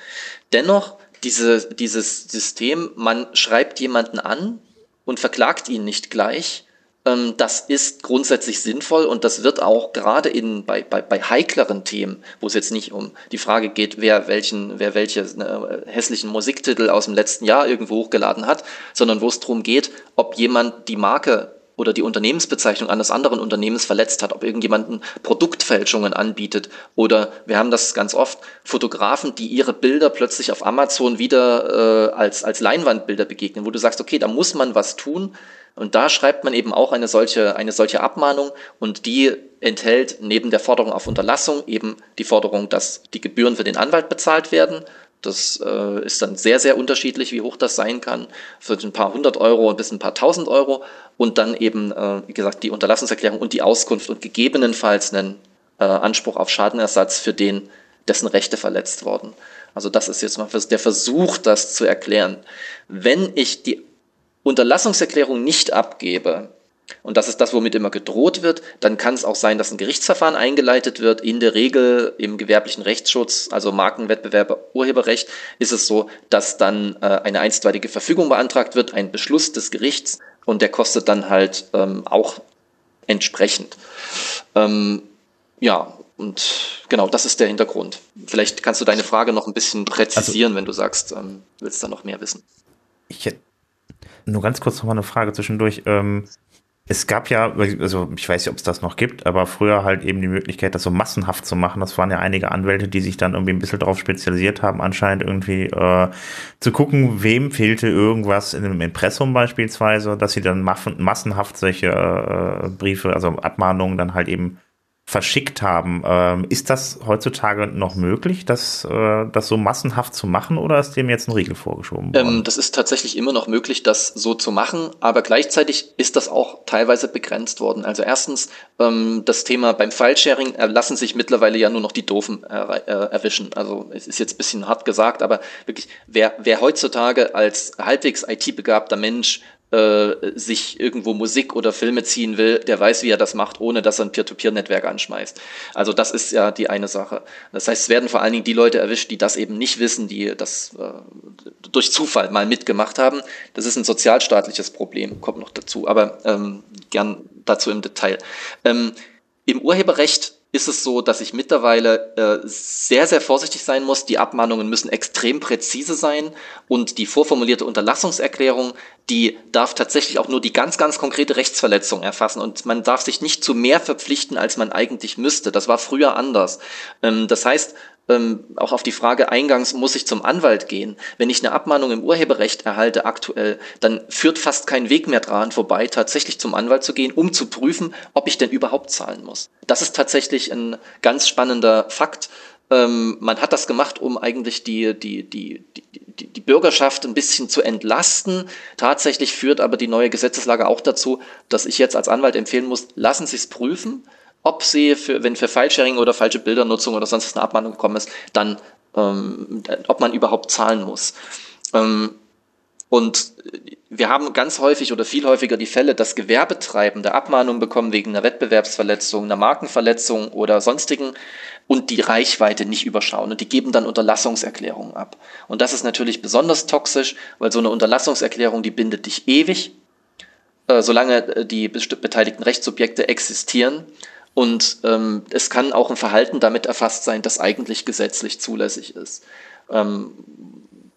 Dennoch, diese, dieses System, man schreibt jemanden an und verklagt ihn nicht gleich, ähm, das ist grundsätzlich sinnvoll und das wird auch gerade in, bei, bei, bei heikleren Themen, wo es jetzt nicht um die Frage geht, wer welchen, wer welche äh, hässlichen Musiktitel aus dem letzten Jahr irgendwo hochgeladen hat, sondern wo es darum geht, ob jemand die Marke oder die Unternehmensbezeichnung eines anderen Unternehmens verletzt hat, ob irgendjemand Produktfälschungen anbietet oder wir haben das ganz oft, Fotografen, die ihre Bilder plötzlich auf Amazon wieder äh, als, als Leinwandbilder begegnen, wo du sagst, okay, da muss man was tun, und da schreibt man eben auch eine solche, eine solche Abmahnung und die enthält neben der Forderung auf Unterlassung eben die Forderung, dass die Gebühren für den Anwalt bezahlt werden. Das äh, ist dann sehr, sehr unterschiedlich, wie hoch das sein kann. Für ein paar hundert Euro bis ein paar tausend Euro. Und dann eben, äh, wie gesagt, die Unterlassungserklärung und die Auskunft und gegebenenfalls einen äh, Anspruch auf Schadenersatz für den, dessen Rechte verletzt worden. Also das ist jetzt mal der Versuch, das zu erklären. Wenn ich die Unterlassungserklärung nicht abgebe, und das ist das, womit immer gedroht wird, dann kann es auch sein, dass ein Gerichtsverfahren eingeleitet wird. In der Regel im gewerblichen Rechtsschutz, also Markenwettbewerb, Urheberrecht, ist es so, dass dann äh, eine einstweilige Verfügung beantragt wird, ein Beschluss des Gerichts und der kostet dann halt ähm, auch entsprechend. Ähm, ja, und genau, das ist der Hintergrund. Vielleicht kannst du deine Frage noch ein bisschen präzisieren, also, wenn du sagst, ähm, willst da noch mehr wissen. Ich hätte nur ganz kurz noch mal eine Frage zwischendurch. Ähm, es gab ja, also ich weiß nicht, ob es das noch gibt, aber früher halt eben die Möglichkeit, das so massenhaft zu machen. Das waren ja einige Anwälte, die sich dann irgendwie ein bisschen darauf spezialisiert haben, anscheinend irgendwie äh, zu gucken, wem fehlte irgendwas in einem Impressum beispielsweise, dass sie dann massenhaft solche äh, Briefe, also Abmahnungen dann halt eben verschickt haben. Ähm, ist das heutzutage noch möglich, das, äh, das so massenhaft zu machen oder ist dem jetzt ein Riegel vorgeschoben worden? Ähm, das ist tatsächlich immer noch möglich, das so zu machen, aber gleichzeitig ist das auch teilweise begrenzt worden. Also erstens, ähm, das Thema beim File-Sharing äh, lassen sich mittlerweile ja nur noch die Doofen äh, äh, erwischen. Also es ist jetzt ein bisschen hart gesagt, aber wirklich, wer, wer heutzutage als halbwegs IT-begabter Mensch äh, sich irgendwo Musik oder Filme ziehen will, der weiß, wie er das macht, ohne dass er ein Peer-to-Peer-Netzwerk anschmeißt. Also das ist ja die eine Sache. Das heißt, es werden vor allen Dingen die Leute erwischt, die das eben nicht wissen, die das äh, durch Zufall mal mitgemacht haben. Das ist ein sozialstaatliches Problem, kommt noch dazu, aber ähm, gern dazu im Detail. Ähm, Im Urheberrecht ist es so, dass ich mittlerweile äh, sehr, sehr vorsichtig sein muss. Die Abmahnungen müssen extrem präzise sein und die vorformulierte Unterlassungserklärung, die darf tatsächlich auch nur die ganz, ganz konkrete Rechtsverletzung erfassen und man darf sich nicht zu mehr verpflichten, als man eigentlich müsste. Das war früher anders. Ähm, das heißt, ähm, auch auf die Frage eingangs, muss ich zum Anwalt gehen? Wenn ich eine Abmahnung im Urheberrecht erhalte aktuell, dann führt fast kein Weg mehr dran vorbei, tatsächlich zum Anwalt zu gehen, um zu prüfen, ob ich denn überhaupt zahlen muss. Das ist tatsächlich ein ganz spannender Fakt. Ähm, man hat das gemacht, um eigentlich die, die, die, die, die Bürgerschaft ein bisschen zu entlasten. Tatsächlich führt aber die neue Gesetzeslage auch dazu, dass ich jetzt als Anwalt empfehlen muss, lassen Sie es prüfen ob sie, für, wenn für File-Sharing oder falsche Bildernutzung oder sonst eine Abmahnung gekommen ist, dann, ähm, ob man überhaupt zahlen muss. Ähm, und wir haben ganz häufig oder viel häufiger die Fälle, dass Gewerbetreibende Abmahnungen bekommen wegen einer Wettbewerbsverletzung, einer Markenverletzung oder sonstigen und die Reichweite nicht überschauen und die geben dann Unterlassungserklärungen ab. Und das ist natürlich besonders toxisch, weil so eine Unterlassungserklärung, die bindet dich ewig, äh, solange äh, die beteiligten Rechtssubjekte existieren. Und ähm, es kann auch ein Verhalten damit erfasst sein, das eigentlich gesetzlich zulässig ist. Ähm,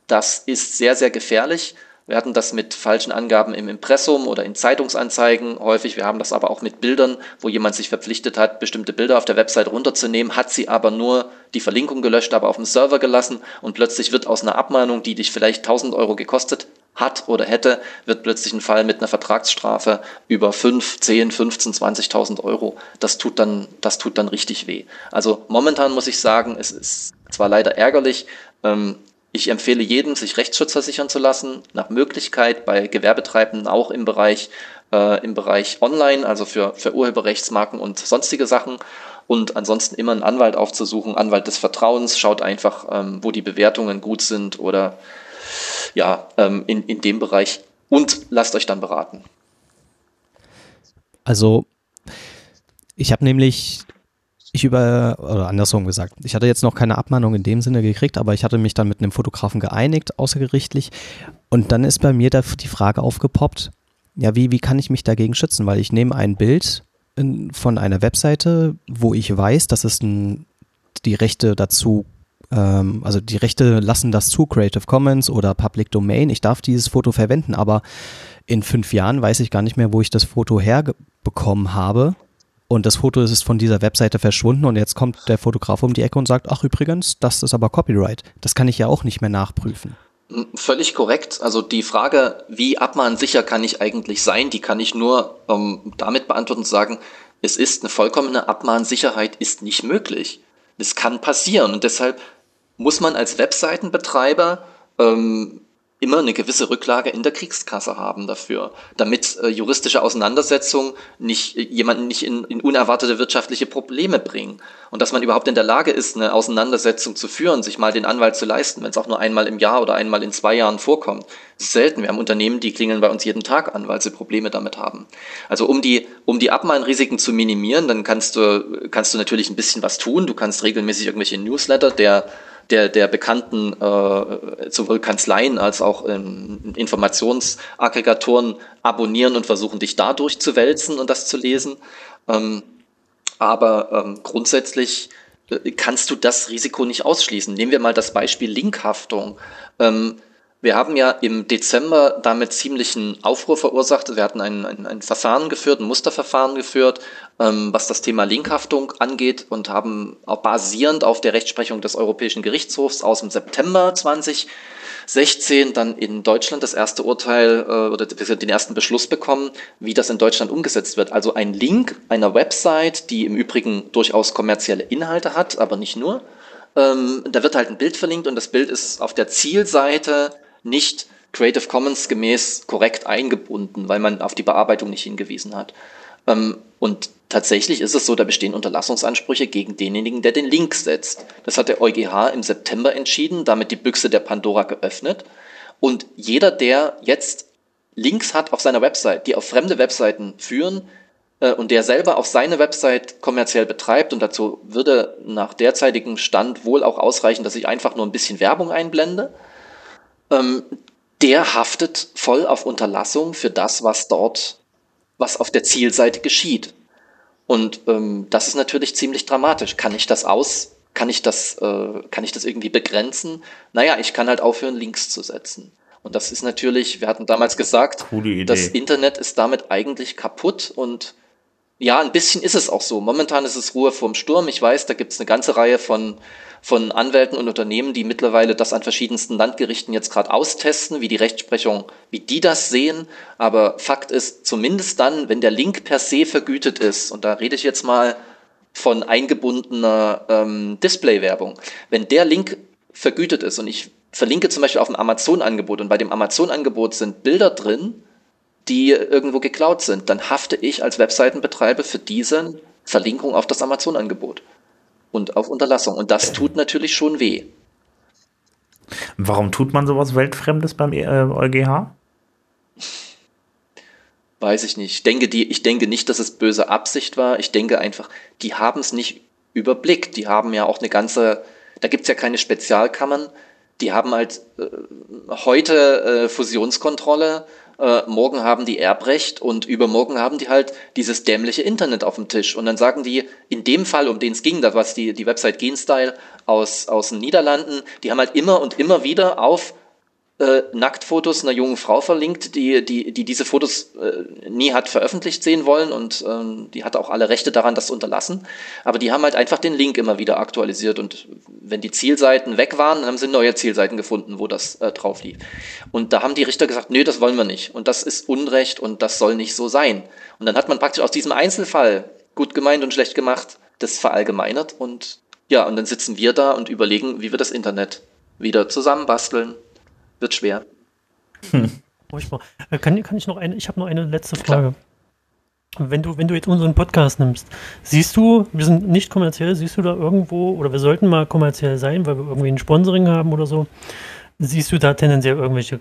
das ist sehr, sehr gefährlich, Wir hatten das mit falschen Angaben im Impressum oder in Zeitungsanzeigen häufig. Wir haben das aber auch mit Bildern, wo jemand sich verpflichtet hat, bestimmte Bilder auf der Website runterzunehmen, hat sie aber nur die Verlinkung gelöscht, aber auf dem Server gelassen und plötzlich wird aus einer Abmahnung, die dich vielleicht 1000 Euro gekostet hat oder hätte, wird plötzlich ein Fall mit einer Vertragsstrafe über 5, 10, 15, 20.000 Euro. Das tut dann, das tut dann richtig weh. Also momentan muss ich sagen, es ist zwar leider ärgerlich, ähm, ich empfehle jedem, sich Rechtsschutz versichern zu lassen, nach Möglichkeit bei Gewerbetreibenden auch im Bereich, äh, im Bereich Online, also für, für Urheberrechtsmarken und sonstige Sachen. Und ansonsten immer einen Anwalt aufzusuchen, Anwalt des Vertrauens, schaut einfach, ähm, wo die Bewertungen gut sind oder ja, ähm, in, in dem Bereich und lasst euch dann beraten. Also, ich habe nämlich ich über, oder andersrum gesagt, ich hatte jetzt noch keine Abmahnung in dem Sinne gekriegt, aber ich hatte mich dann mit einem Fotografen geeinigt, außergerichtlich. Und dann ist bei mir da die Frage aufgepoppt, ja, wie, wie kann ich mich dagegen schützen? Weil ich nehme ein Bild in, von einer Webseite, wo ich weiß, dass es ein, die Rechte dazu, ähm, also die Rechte lassen das zu, Creative Commons oder Public Domain. Ich darf dieses Foto verwenden, aber in fünf Jahren weiß ich gar nicht mehr, wo ich das Foto herbekommen habe und das Foto ist von dieser Webseite verschwunden und jetzt kommt der Fotograf um die Ecke und sagt, ach übrigens, das ist aber Copyright. Das kann ich ja auch nicht mehr nachprüfen. Völlig korrekt. Also die Frage, wie abmahnsicher kann ich eigentlich sein, die kann ich nur ähm, damit beantworten und sagen, es ist eine vollkommene Abmahnsicherheit ist nicht möglich. Das kann passieren und deshalb muss man als Webseitenbetreiber ähm, immer eine gewisse Rücklage in der Kriegskasse haben dafür, damit äh, juristische Auseinandersetzungen nicht äh, jemanden nicht in, in unerwartete wirtschaftliche Probleme bringen und dass man überhaupt in der Lage ist, eine Auseinandersetzung zu führen, sich mal den Anwalt zu leisten, wenn es auch nur einmal im Jahr oder einmal in zwei Jahren vorkommt. Selten. Wir haben Unternehmen, die klingeln bei uns jeden Tag an, weil sie Probleme damit haben. Also um die um die Abmahnrisiken zu minimieren, dann kannst du kannst du natürlich ein bisschen was tun. Du kannst regelmäßig irgendwelche Newsletter der der, der bekannten äh, sowohl Kanzleien als auch ähm, Informationsaggregatoren abonnieren und versuchen, dich dadurch zu wälzen und das zu lesen. Ähm, aber ähm, grundsätzlich äh, kannst du das Risiko nicht ausschließen. Nehmen wir mal das Beispiel Linkhaftung. Ähm, wir haben ja im Dezember damit ziemlichen Aufruhr verursacht. Wir hatten ein, ein, ein Verfahren geführt, ein Musterverfahren geführt, ähm, was das Thema Linkhaftung angeht und haben auch basierend auf der Rechtsprechung des Europäischen Gerichtshofs aus dem September 2016 dann in Deutschland das erste Urteil äh, oder den ersten Beschluss bekommen, wie das in Deutschland umgesetzt wird. Also ein Link einer Website, die im Übrigen durchaus kommerzielle Inhalte hat, aber nicht nur. Ähm, da wird halt ein Bild verlinkt und das Bild ist auf der Zielseite nicht Creative Commons gemäß korrekt eingebunden, weil man auf die Bearbeitung nicht hingewiesen hat. Ähm, und tatsächlich ist es so, da bestehen Unterlassungsansprüche gegen denjenigen, der den Link setzt. Das hat der EuGH im September entschieden, damit die Büchse der Pandora geöffnet. Und jeder, der jetzt Links hat auf seiner Website, die auf fremde Webseiten führen, äh, und der selber auch seine Website kommerziell betreibt, und dazu würde nach derzeitigem Stand wohl auch ausreichen, dass ich einfach nur ein bisschen Werbung einblende, ähm, der haftet voll auf Unterlassung für das, was dort, was auf der Zielseite geschieht. Und ähm, das ist natürlich ziemlich dramatisch. Kann ich das aus, kann ich das, äh, kann ich das irgendwie begrenzen? Naja, ich kann halt aufhören, Links zu setzen. Und das ist natürlich, wir hatten damals gesagt, das Internet ist damit eigentlich kaputt und ja, ein bisschen ist es auch so. Momentan ist es Ruhe vorm Sturm. Ich weiß, da gibt es eine ganze Reihe von von Anwälten und Unternehmen, die mittlerweile das an verschiedensten Landgerichten jetzt gerade austesten, wie die Rechtsprechung, wie die das sehen. Aber Fakt ist, zumindest dann, wenn der Link per se vergütet ist, und da rede ich jetzt mal von eingebundener ähm, Display-Werbung, wenn der Link vergütet ist und ich verlinke zum Beispiel auf ein Amazon-Angebot und bei dem Amazon-Angebot sind Bilder drin, die irgendwo geklaut sind, dann hafte ich als Webseitenbetreiber für diese Verlinkung auf das Amazon-Angebot und auf Unterlassung. Und das tut natürlich schon weh. Warum tut man sowas Weltfremdes beim äh, EuGH? Weiß ich nicht. Ich denke, die, ich denke nicht, dass es böse Absicht war. Ich denke einfach, die haben es nicht überblickt. Die haben ja auch eine ganze, da gibt es ja keine Spezialkammern. Die haben halt äh, heute äh, Fusionskontrolle äh, morgen haben die Erbrecht und übermorgen haben die halt dieses dämliche Internet auf dem Tisch. Und dann sagen die, in dem Fall, um den es ging, da war die, die Website Genstyle aus, aus den Niederlanden, die haben halt immer und immer wieder auf äh, Nacktfotos einer jungen Frau verlinkt, die, die, die diese Fotos äh, nie hat veröffentlicht sehen wollen und ähm, die hatte auch alle Rechte daran, das zu unterlassen. Aber die haben halt einfach den Link immer wieder aktualisiert und wenn die Zielseiten weg waren, haben sie neue Zielseiten gefunden, wo das äh, drauf lief. Und da haben die Richter gesagt, nee, das wollen wir nicht und das ist Unrecht und das soll nicht so sein. Und dann hat man praktisch aus diesem Einzelfall, gut gemeint und schlecht gemacht, das verallgemeinert und ja, und dann sitzen wir da und überlegen, wie wir das Internet wieder zusammenbasteln wird schwer. Hm. Kann, kann ich noch eine, ich habe noch eine letzte Frage. Wenn du, wenn du jetzt unseren Podcast nimmst, siehst du, wir sind nicht kommerziell, siehst du da irgendwo, oder wir sollten mal kommerziell sein, weil wir irgendwie ein Sponsoring haben oder so, siehst du da tendenziell irgendwelche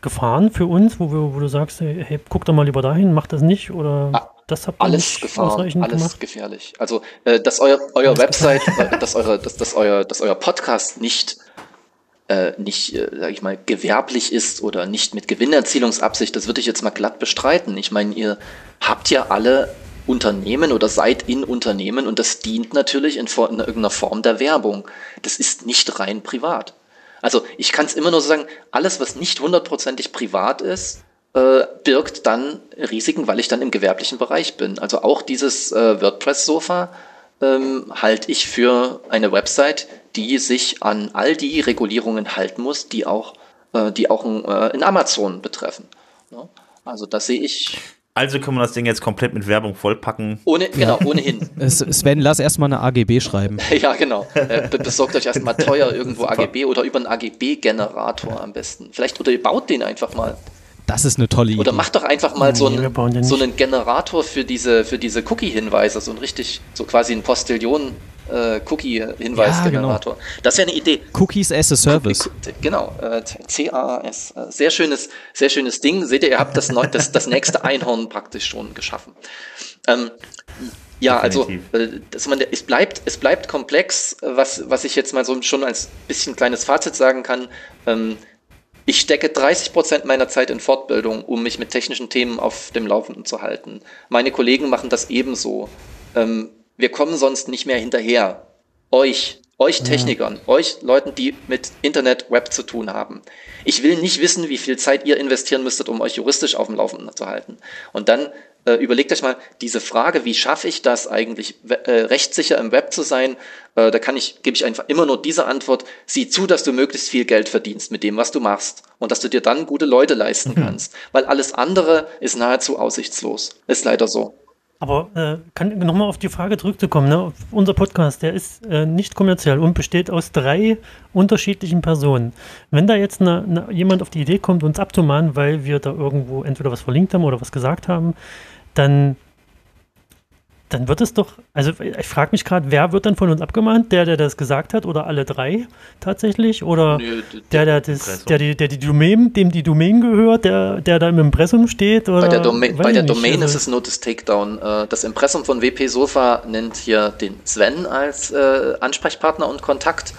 Gefahren für uns, wo, wir, wo du sagst, hey, guck doch mal lieber dahin, mach das nicht oder ah, das habt ihr alles Gefahren, ausreichend alles gemacht? gefährlich. Also, äh, dass euer, euer Website, äh, dass, eure, dass, dass, euer, dass euer Podcast nicht äh, nicht, äh, sage ich mal, gewerblich ist oder nicht mit Gewinnerzielungsabsicht, das würde ich jetzt mal glatt bestreiten. Ich meine, ihr habt ja alle Unternehmen oder seid in Unternehmen und das dient natürlich in, in irgendeiner Form der Werbung. Das ist nicht rein privat. Also ich kann es immer nur so sagen, alles, was nicht hundertprozentig privat ist, äh, birgt dann Risiken, weil ich dann im gewerblichen Bereich bin. Also auch dieses äh, WordPress-Sofa ähm, halte ich für eine Website, die sich an all die Regulierungen halten muss, die auch, äh, die auch äh, in Amazon betreffen. Ja? Also das sehe ich. Also können wir das Ding jetzt komplett mit Werbung vollpacken. Ohne, genau, ohnehin. Sven, lass erstmal eine AGB schreiben. ja, genau. Äh, besorgt euch erstmal teuer irgendwo AGB oder über einen AGB-Generator am besten. Vielleicht, oder ihr baut den einfach mal. Das ist eine tolle Idee. Oder macht doch einfach mal so, einen, so einen Generator für diese, für diese Cookie-Hinweise, so ein richtig, so quasi ein Postillon äh, Cookie-Hinweisgenerator. Ja, genau. Das wäre eine Idee. Cookies as a Service. Genau, äh, CAS. Äh, sehr schönes, sehr schönes Ding. Seht ihr, ihr habt das, neu, das, das nächste Einhorn praktisch schon geschaffen. Ähm, ja, Definitiv. also äh, dass man, es, bleibt, es bleibt komplex, was, was ich jetzt mal so schon als bisschen kleines Fazit sagen kann. Ähm, ich stecke 30 Prozent meiner Zeit in Fortbildung, um mich mit technischen Themen auf dem Laufenden zu halten. Meine Kollegen machen das ebenso. Ähm, wir kommen sonst nicht mehr hinterher. Euch, euch Technikern, ja. euch Leuten, die mit Internet, Web zu tun haben. Ich will nicht wissen, wie viel Zeit ihr investieren müsstet, um euch juristisch auf dem Laufenden zu halten. Und dann äh, überlegt euch mal diese Frage, wie schaffe ich das eigentlich, äh, rechtssicher im Web zu sein? Äh, da kann ich, gebe ich einfach immer nur diese Antwort, sieh zu, dass du möglichst viel Geld verdienst mit dem, was du machst und dass du dir dann gute Leute leisten mhm. kannst, weil alles andere ist nahezu aussichtslos. Ist leider so. Aber äh, kann nochmal auf die Frage zurückzukommen, ne? unser Podcast, der ist äh, nicht kommerziell und besteht aus drei unterschiedlichen Personen. Wenn da jetzt eine, eine, jemand auf die Idee kommt, uns abzumahnen, weil wir da irgendwo entweder was verlinkt haben oder was gesagt haben, dann, dann wird es doch, also ich frage mich gerade, wer wird dann von uns abgemahnt? Der, der das gesagt hat oder alle drei tatsächlich? Oder Nö, der, der, das, der, die, der die Domain, dem die Domain gehört, der, der da im Impressum steht? Oder? Bei der, Doma bei der Domain ist es nur das Takedown. Äh, das Impressum von WP Sofa nennt hier den Sven als äh, Ansprechpartner und Kontakt.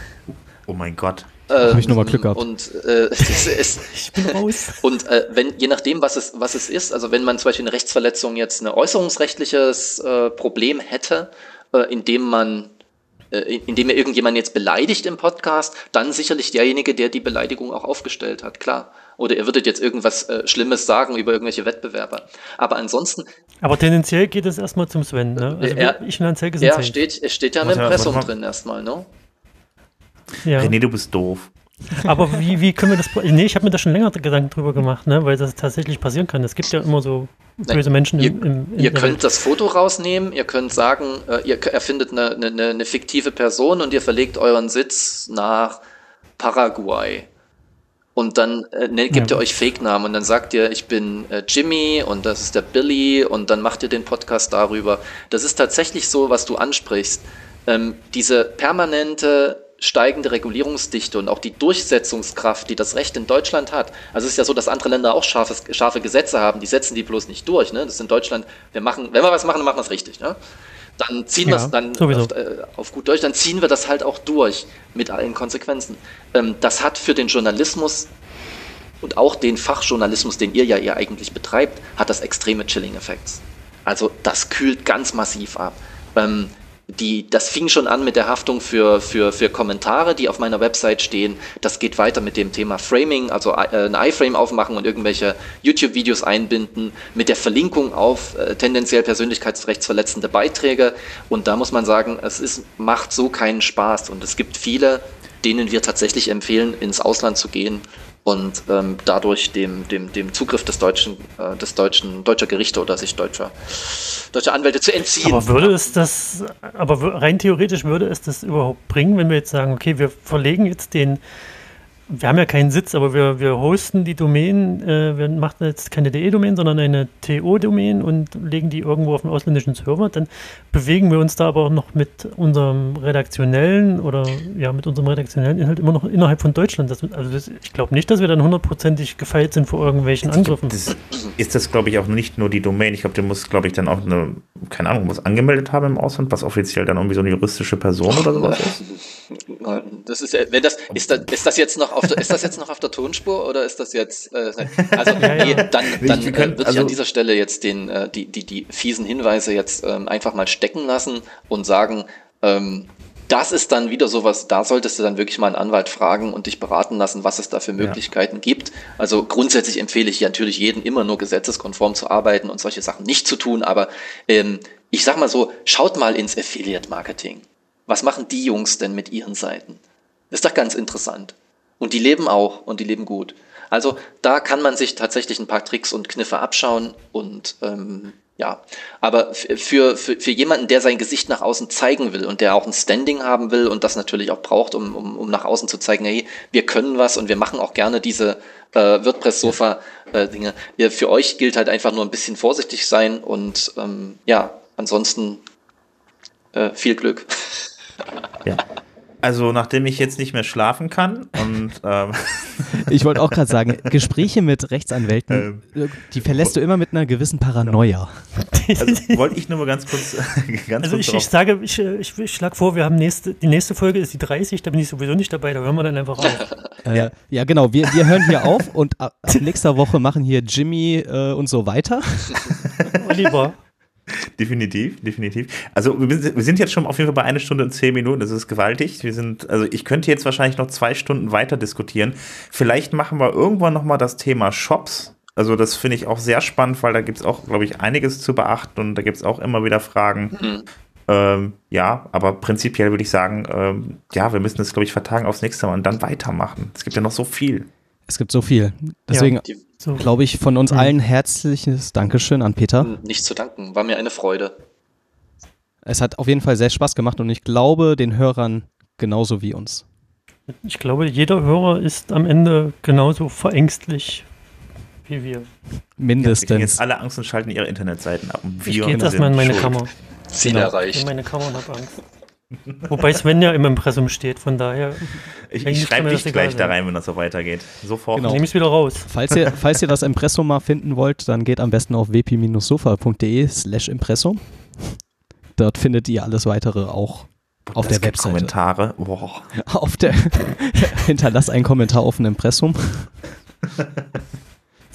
Oh mein Gott. Äh, Habe ich nochmal Glück gehabt. Und, äh, ist, ich bin raus. Und äh, wenn, je nachdem, was es, was es ist, also wenn man zum Beispiel eine Rechtsverletzung jetzt ein äußerungsrechtliches äh, Problem hätte, äh, indem man äh, indem er irgendjemand jetzt beleidigt im Podcast, dann sicherlich derjenige, der die Beleidigung auch aufgestellt hat, klar. Oder ihr würdet jetzt irgendwas äh, Schlimmes sagen über irgendwelche Wettbewerber. Aber ansonsten. Aber tendenziell geht es erstmal zum Sven, ne? Also er, ich finanziell gesehen. Ja, steht, es steht ja im Impressum drin erstmal, ne? Ja. René, du bist doof. Aber wie, wie können wir das. Nee, ich habe mir da schon länger Gedanken drüber gemacht, ne? weil das tatsächlich passieren kann. Es gibt ja immer so böse Menschen ihr, im, im Ihr könnt das Foto rausnehmen, ihr könnt sagen, äh, ihr erfindet eine, eine, eine fiktive Person und ihr verlegt euren Sitz nach Paraguay. Und dann äh, ne, gebt ja. ihr euch Fake-Namen und dann sagt ihr, ich bin äh, Jimmy und das ist der Billy und dann macht ihr den Podcast darüber. Das ist tatsächlich so, was du ansprichst. Ähm, diese permanente steigende Regulierungsdichte und auch die Durchsetzungskraft, die das Recht in Deutschland hat. Also es ist ja so, dass andere Länder auch scharfes, scharfe Gesetze haben, die setzen die bloß nicht durch. Ne? Das ist in Deutschland, wir machen, wenn wir was machen, dann machen wir es richtig. Ne? Dann ziehen ja, wir es dann auf, äh, auf, gut Deutsch, dann ziehen wir das halt auch durch mit allen Konsequenzen. Ähm, das hat für den Journalismus und auch den Fachjournalismus, den ihr ja ihr eigentlich betreibt, hat das extreme Chilling-Effekts. Also das kühlt ganz massiv ab. Ähm, die, das fing schon an mit der Haftung für, für, für Kommentare, die auf meiner Website stehen. Das geht weiter mit dem Thema Framing, also äh, ein iFrame aufmachen und irgendwelche YouTube-Videos einbinden, mit der Verlinkung auf äh, tendenziell persönlichkeitsrechtsverletzende Beiträge. Und da muss man sagen, es ist, macht so keinen Spaß. Und es gibt viele, denen wir tatsächlich empfehlen, ins Ausland zu gehen und ähm, dadurch dem, dem, dem Zugriff des deutschen, äh, des deutschen, deutscher Gerichte oder sich deutscher, deutscher Anwälte zu entziehen. Aber würde es das, aber rein theoretisch würde es das überhaupt bringen, wenn wir jetzt sagen, okay, wir verlegen jetzt den wir haben ja keinen Sitz, aber wir, wir hosten die Domain, äh, wir machen jetzt keine DE-Domain, sondern eine TO-Domain und legen die irgendwo auf einen ausländischen Server. Dann bewegen wir uns da aber auch noch mit unserem redaktionellen oder ja, mit unserem redaktionellen Inhalt immer noch innerhalb von Deutschland. Das, also das, ich glaube nicht, dass wir dann hundertprozentig gefeilt sind vor irgendwelchen Angriffen. Das ist das, glaube ich, auch nicht nur die Domain. Ich glaube, der muss, glaube ich, dann auch eine, keine Ahnung, was angemeldet haben im Ausland, was offiziell dann irgendwie so eine juristische Person oder sowas ist. Das ist, wenn das, ist das, ist das jetzt noch auf der, ist das jetzt noch auf der Tonspur oder ist das jetzt, äh, also ja, ja. Dann, dann können, äh, würde also, ich an dieser Stelle jetzt den, äh, die, die, die fiesen Hinweise jetzt ähm, einfach mal stecken lassen und sagen, ähm, das ist dann wieder sowas, da solltest du dann wirklich mal einen Anwalt fragen und dich beraten lassen, was es da für Möglichkeiten ja. gibt. Also grundsätzlich empfehle ich natürlich jeden immer nur gesetzeskonform zu arbeiten und solche Sachen nicht zu tun, aber ähm, ich sag mal so, schaut mal ins Affiliate Marketing. Was machen die Jungs denn mit ihren Seiten? Ist doch ganz interessant. Und die leben auch und die leben gut. Also da kann man sich tatsächlich ein paar Tricks und Kniffe abschauen und ähm, ja, aber für, für, für jemanden, der sein Gesicht nach außen zeigen will und der auch ein Standing haben will und das natürlich auch braucht, um, um, um nach außen zu zeigen, hey, wir können was und wir machen auch gerne diese äh, WordPress-Sofa-Dinge. Äh, für euch gilt halt einfach nur ein bisschen vorsichtig sein und ähm, ja, ansonsten äh, viel Glück. Ja. Also, nachdem ich jetzt nicht mehr schlafen kann und. Ähm ich wollte auch gerade sagen, Gespräche mit Rechtsanwälten, ähm, die verlässt du immer mit einer gewissen Paranoia. Also, wollte ich nur mal ganz kurz. Ganz also, kurz ich, ich, sage, ich, ich, ich schlage vor, wir haben nächste, die nächste Folge ist die 30, da bin ich sowieso nicht dabei, da hören wir dann einfach auf. Äh, ja. ja, genau, wir, wir hören hier auf und ab, ab nächster Woche machen hier Jimmy äh, und so weiter. Oliver. Definitiv, definitiv. Also wir sind jetzt schon auf jeden Fall bei einer Stunde und zehn Minuten. Das ist gewaltig. Wir sind, also ich könnte jetzt wahrscheinlich noch zwei Stunden weiter diskutieren. Vielleicht machen wir irgendwann noch mal das Thema Shops. Also das finde ich auch sehr spannend, weil da gibt es auch, glaube ich, einiges zu beachten und da gibt es auch immer wieder Fragen. Mhm. Ähm, ja, aber prinzipiell würde ich sagen, ähm, ja, wir müssen das, glaube ich, vertagen aufs nächste Mal und dann weitermachen. Es gibt ja noch so viel. Es gibt so viel. Deswegen ja, so. glaube ich von uns mhm. allen herzliches Dankeschön an Peter. Nicht zu danken, war mir eine Freude. Es hat auf jeden Fall sehr Spaß gemacht und ich glaube den Hörern genauso wie uns. Ich glaube, jeder Hörer ist am Ende genauso verängstlich wie wir. Mindestens. Ja, wir jetzt alle Angst und schalten ihre Internetseiten ab. Wir ich gehe jetzt erstmal in meine schuld. Kammer. Ziel genau. erreicht. Ich in meine Kammer und habe Angst. Wobei Sven ja im Impressum steht, von daher. Ich, ich schreibe dich gleich da rein, wenn das so weitergeht. Sofort. Genau. Nehme ich es wieder raus. Falls ihr, falls ihr das Impressum mal finden wollt, dann geht am besten auf wp-sofa.de slash Impressum. Dort findet ihr alles weitere auch auf das der Webseite. Kommentare. Wow. Auf der hinterlass einen Kommentar auf dem Impressum.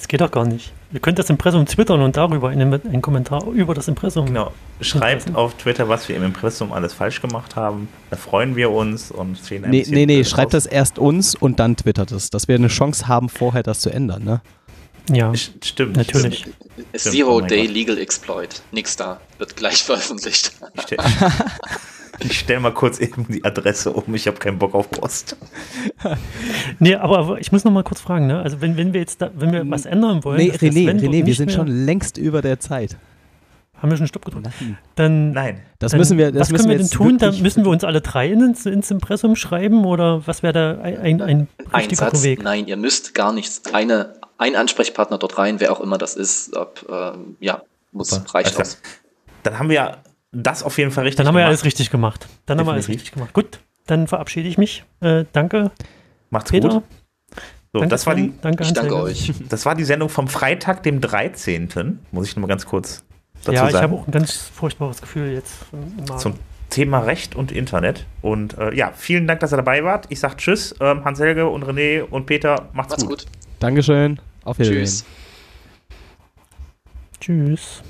Das geht doch gar nicht. Ihr könnt das Impressum twittern und darüber einen, einen Kommentar über das Impressum. Genau. Schreibt auf Twitter, was wir im Impressum alles falsch gemacht haben. Da freuen wir uns und sehen ein Nee, nee, nee. Schreibt das erst uns und dann twittert es, dass wir eine Chance haben, vorher das zu ändern, ne? Ja, stimmt. Natürlich. Stimmt. Zero oh Day Legal Exploit. Nix da. Wird gleich veröffentlicht. Ich stelle mal kurz eben die Adresse um. Ich habe keinen Bock auf Post. nee, aber ich muss noch mal kurz fragen, ne? Also wenn, wenn wir jetzt da, wenn wir was ändern wollen. Nee, René, René, wir sind schon längst über der Zeit. Haben wir schon Stopp gedrückt? Nein. Dann, Nein. Das dann, müssen wir. Das was müssen können wir denn tun? Dann müssen wir uns alle drei ins, ins Impressum schreiben oder was wäre da ein, ein, ein richtiger ein Weg? Nein, ihr müsst gar nichts. Eine, ein Ansprechpartner dort rein, wer auch immer das ist, ob, äh, ja, muss, Super. reicht also, aus. Dann haben wir ja das auf jeden Fall richtig Dann haben gemacht. wir alles richtig gemacht. Dann Definitiv. haben wir alles richtig gemacht. Gut, dann verabschiede ich mich. Äh, danke. Macht's Peter. gut. So, danke, das war die, danke, ich danke euch. Das war die Sendung vom Freitag, dem 13. Muss ich nur mal ganz kurz dazu ja, sagen. Ja, ich habe auch ein ganz furchtbares Gefühl jetzt. Zum Thema Recht und Internet. Und äh, ja, vielen Dank, dass ihr dabei wart. Ich sage Tschüss, ähm, Hans-Helge und René und Peter. Macht's, macht's gut. gut. Dankeschön. Auf Wiedersehen. Tschüss. Tschüss.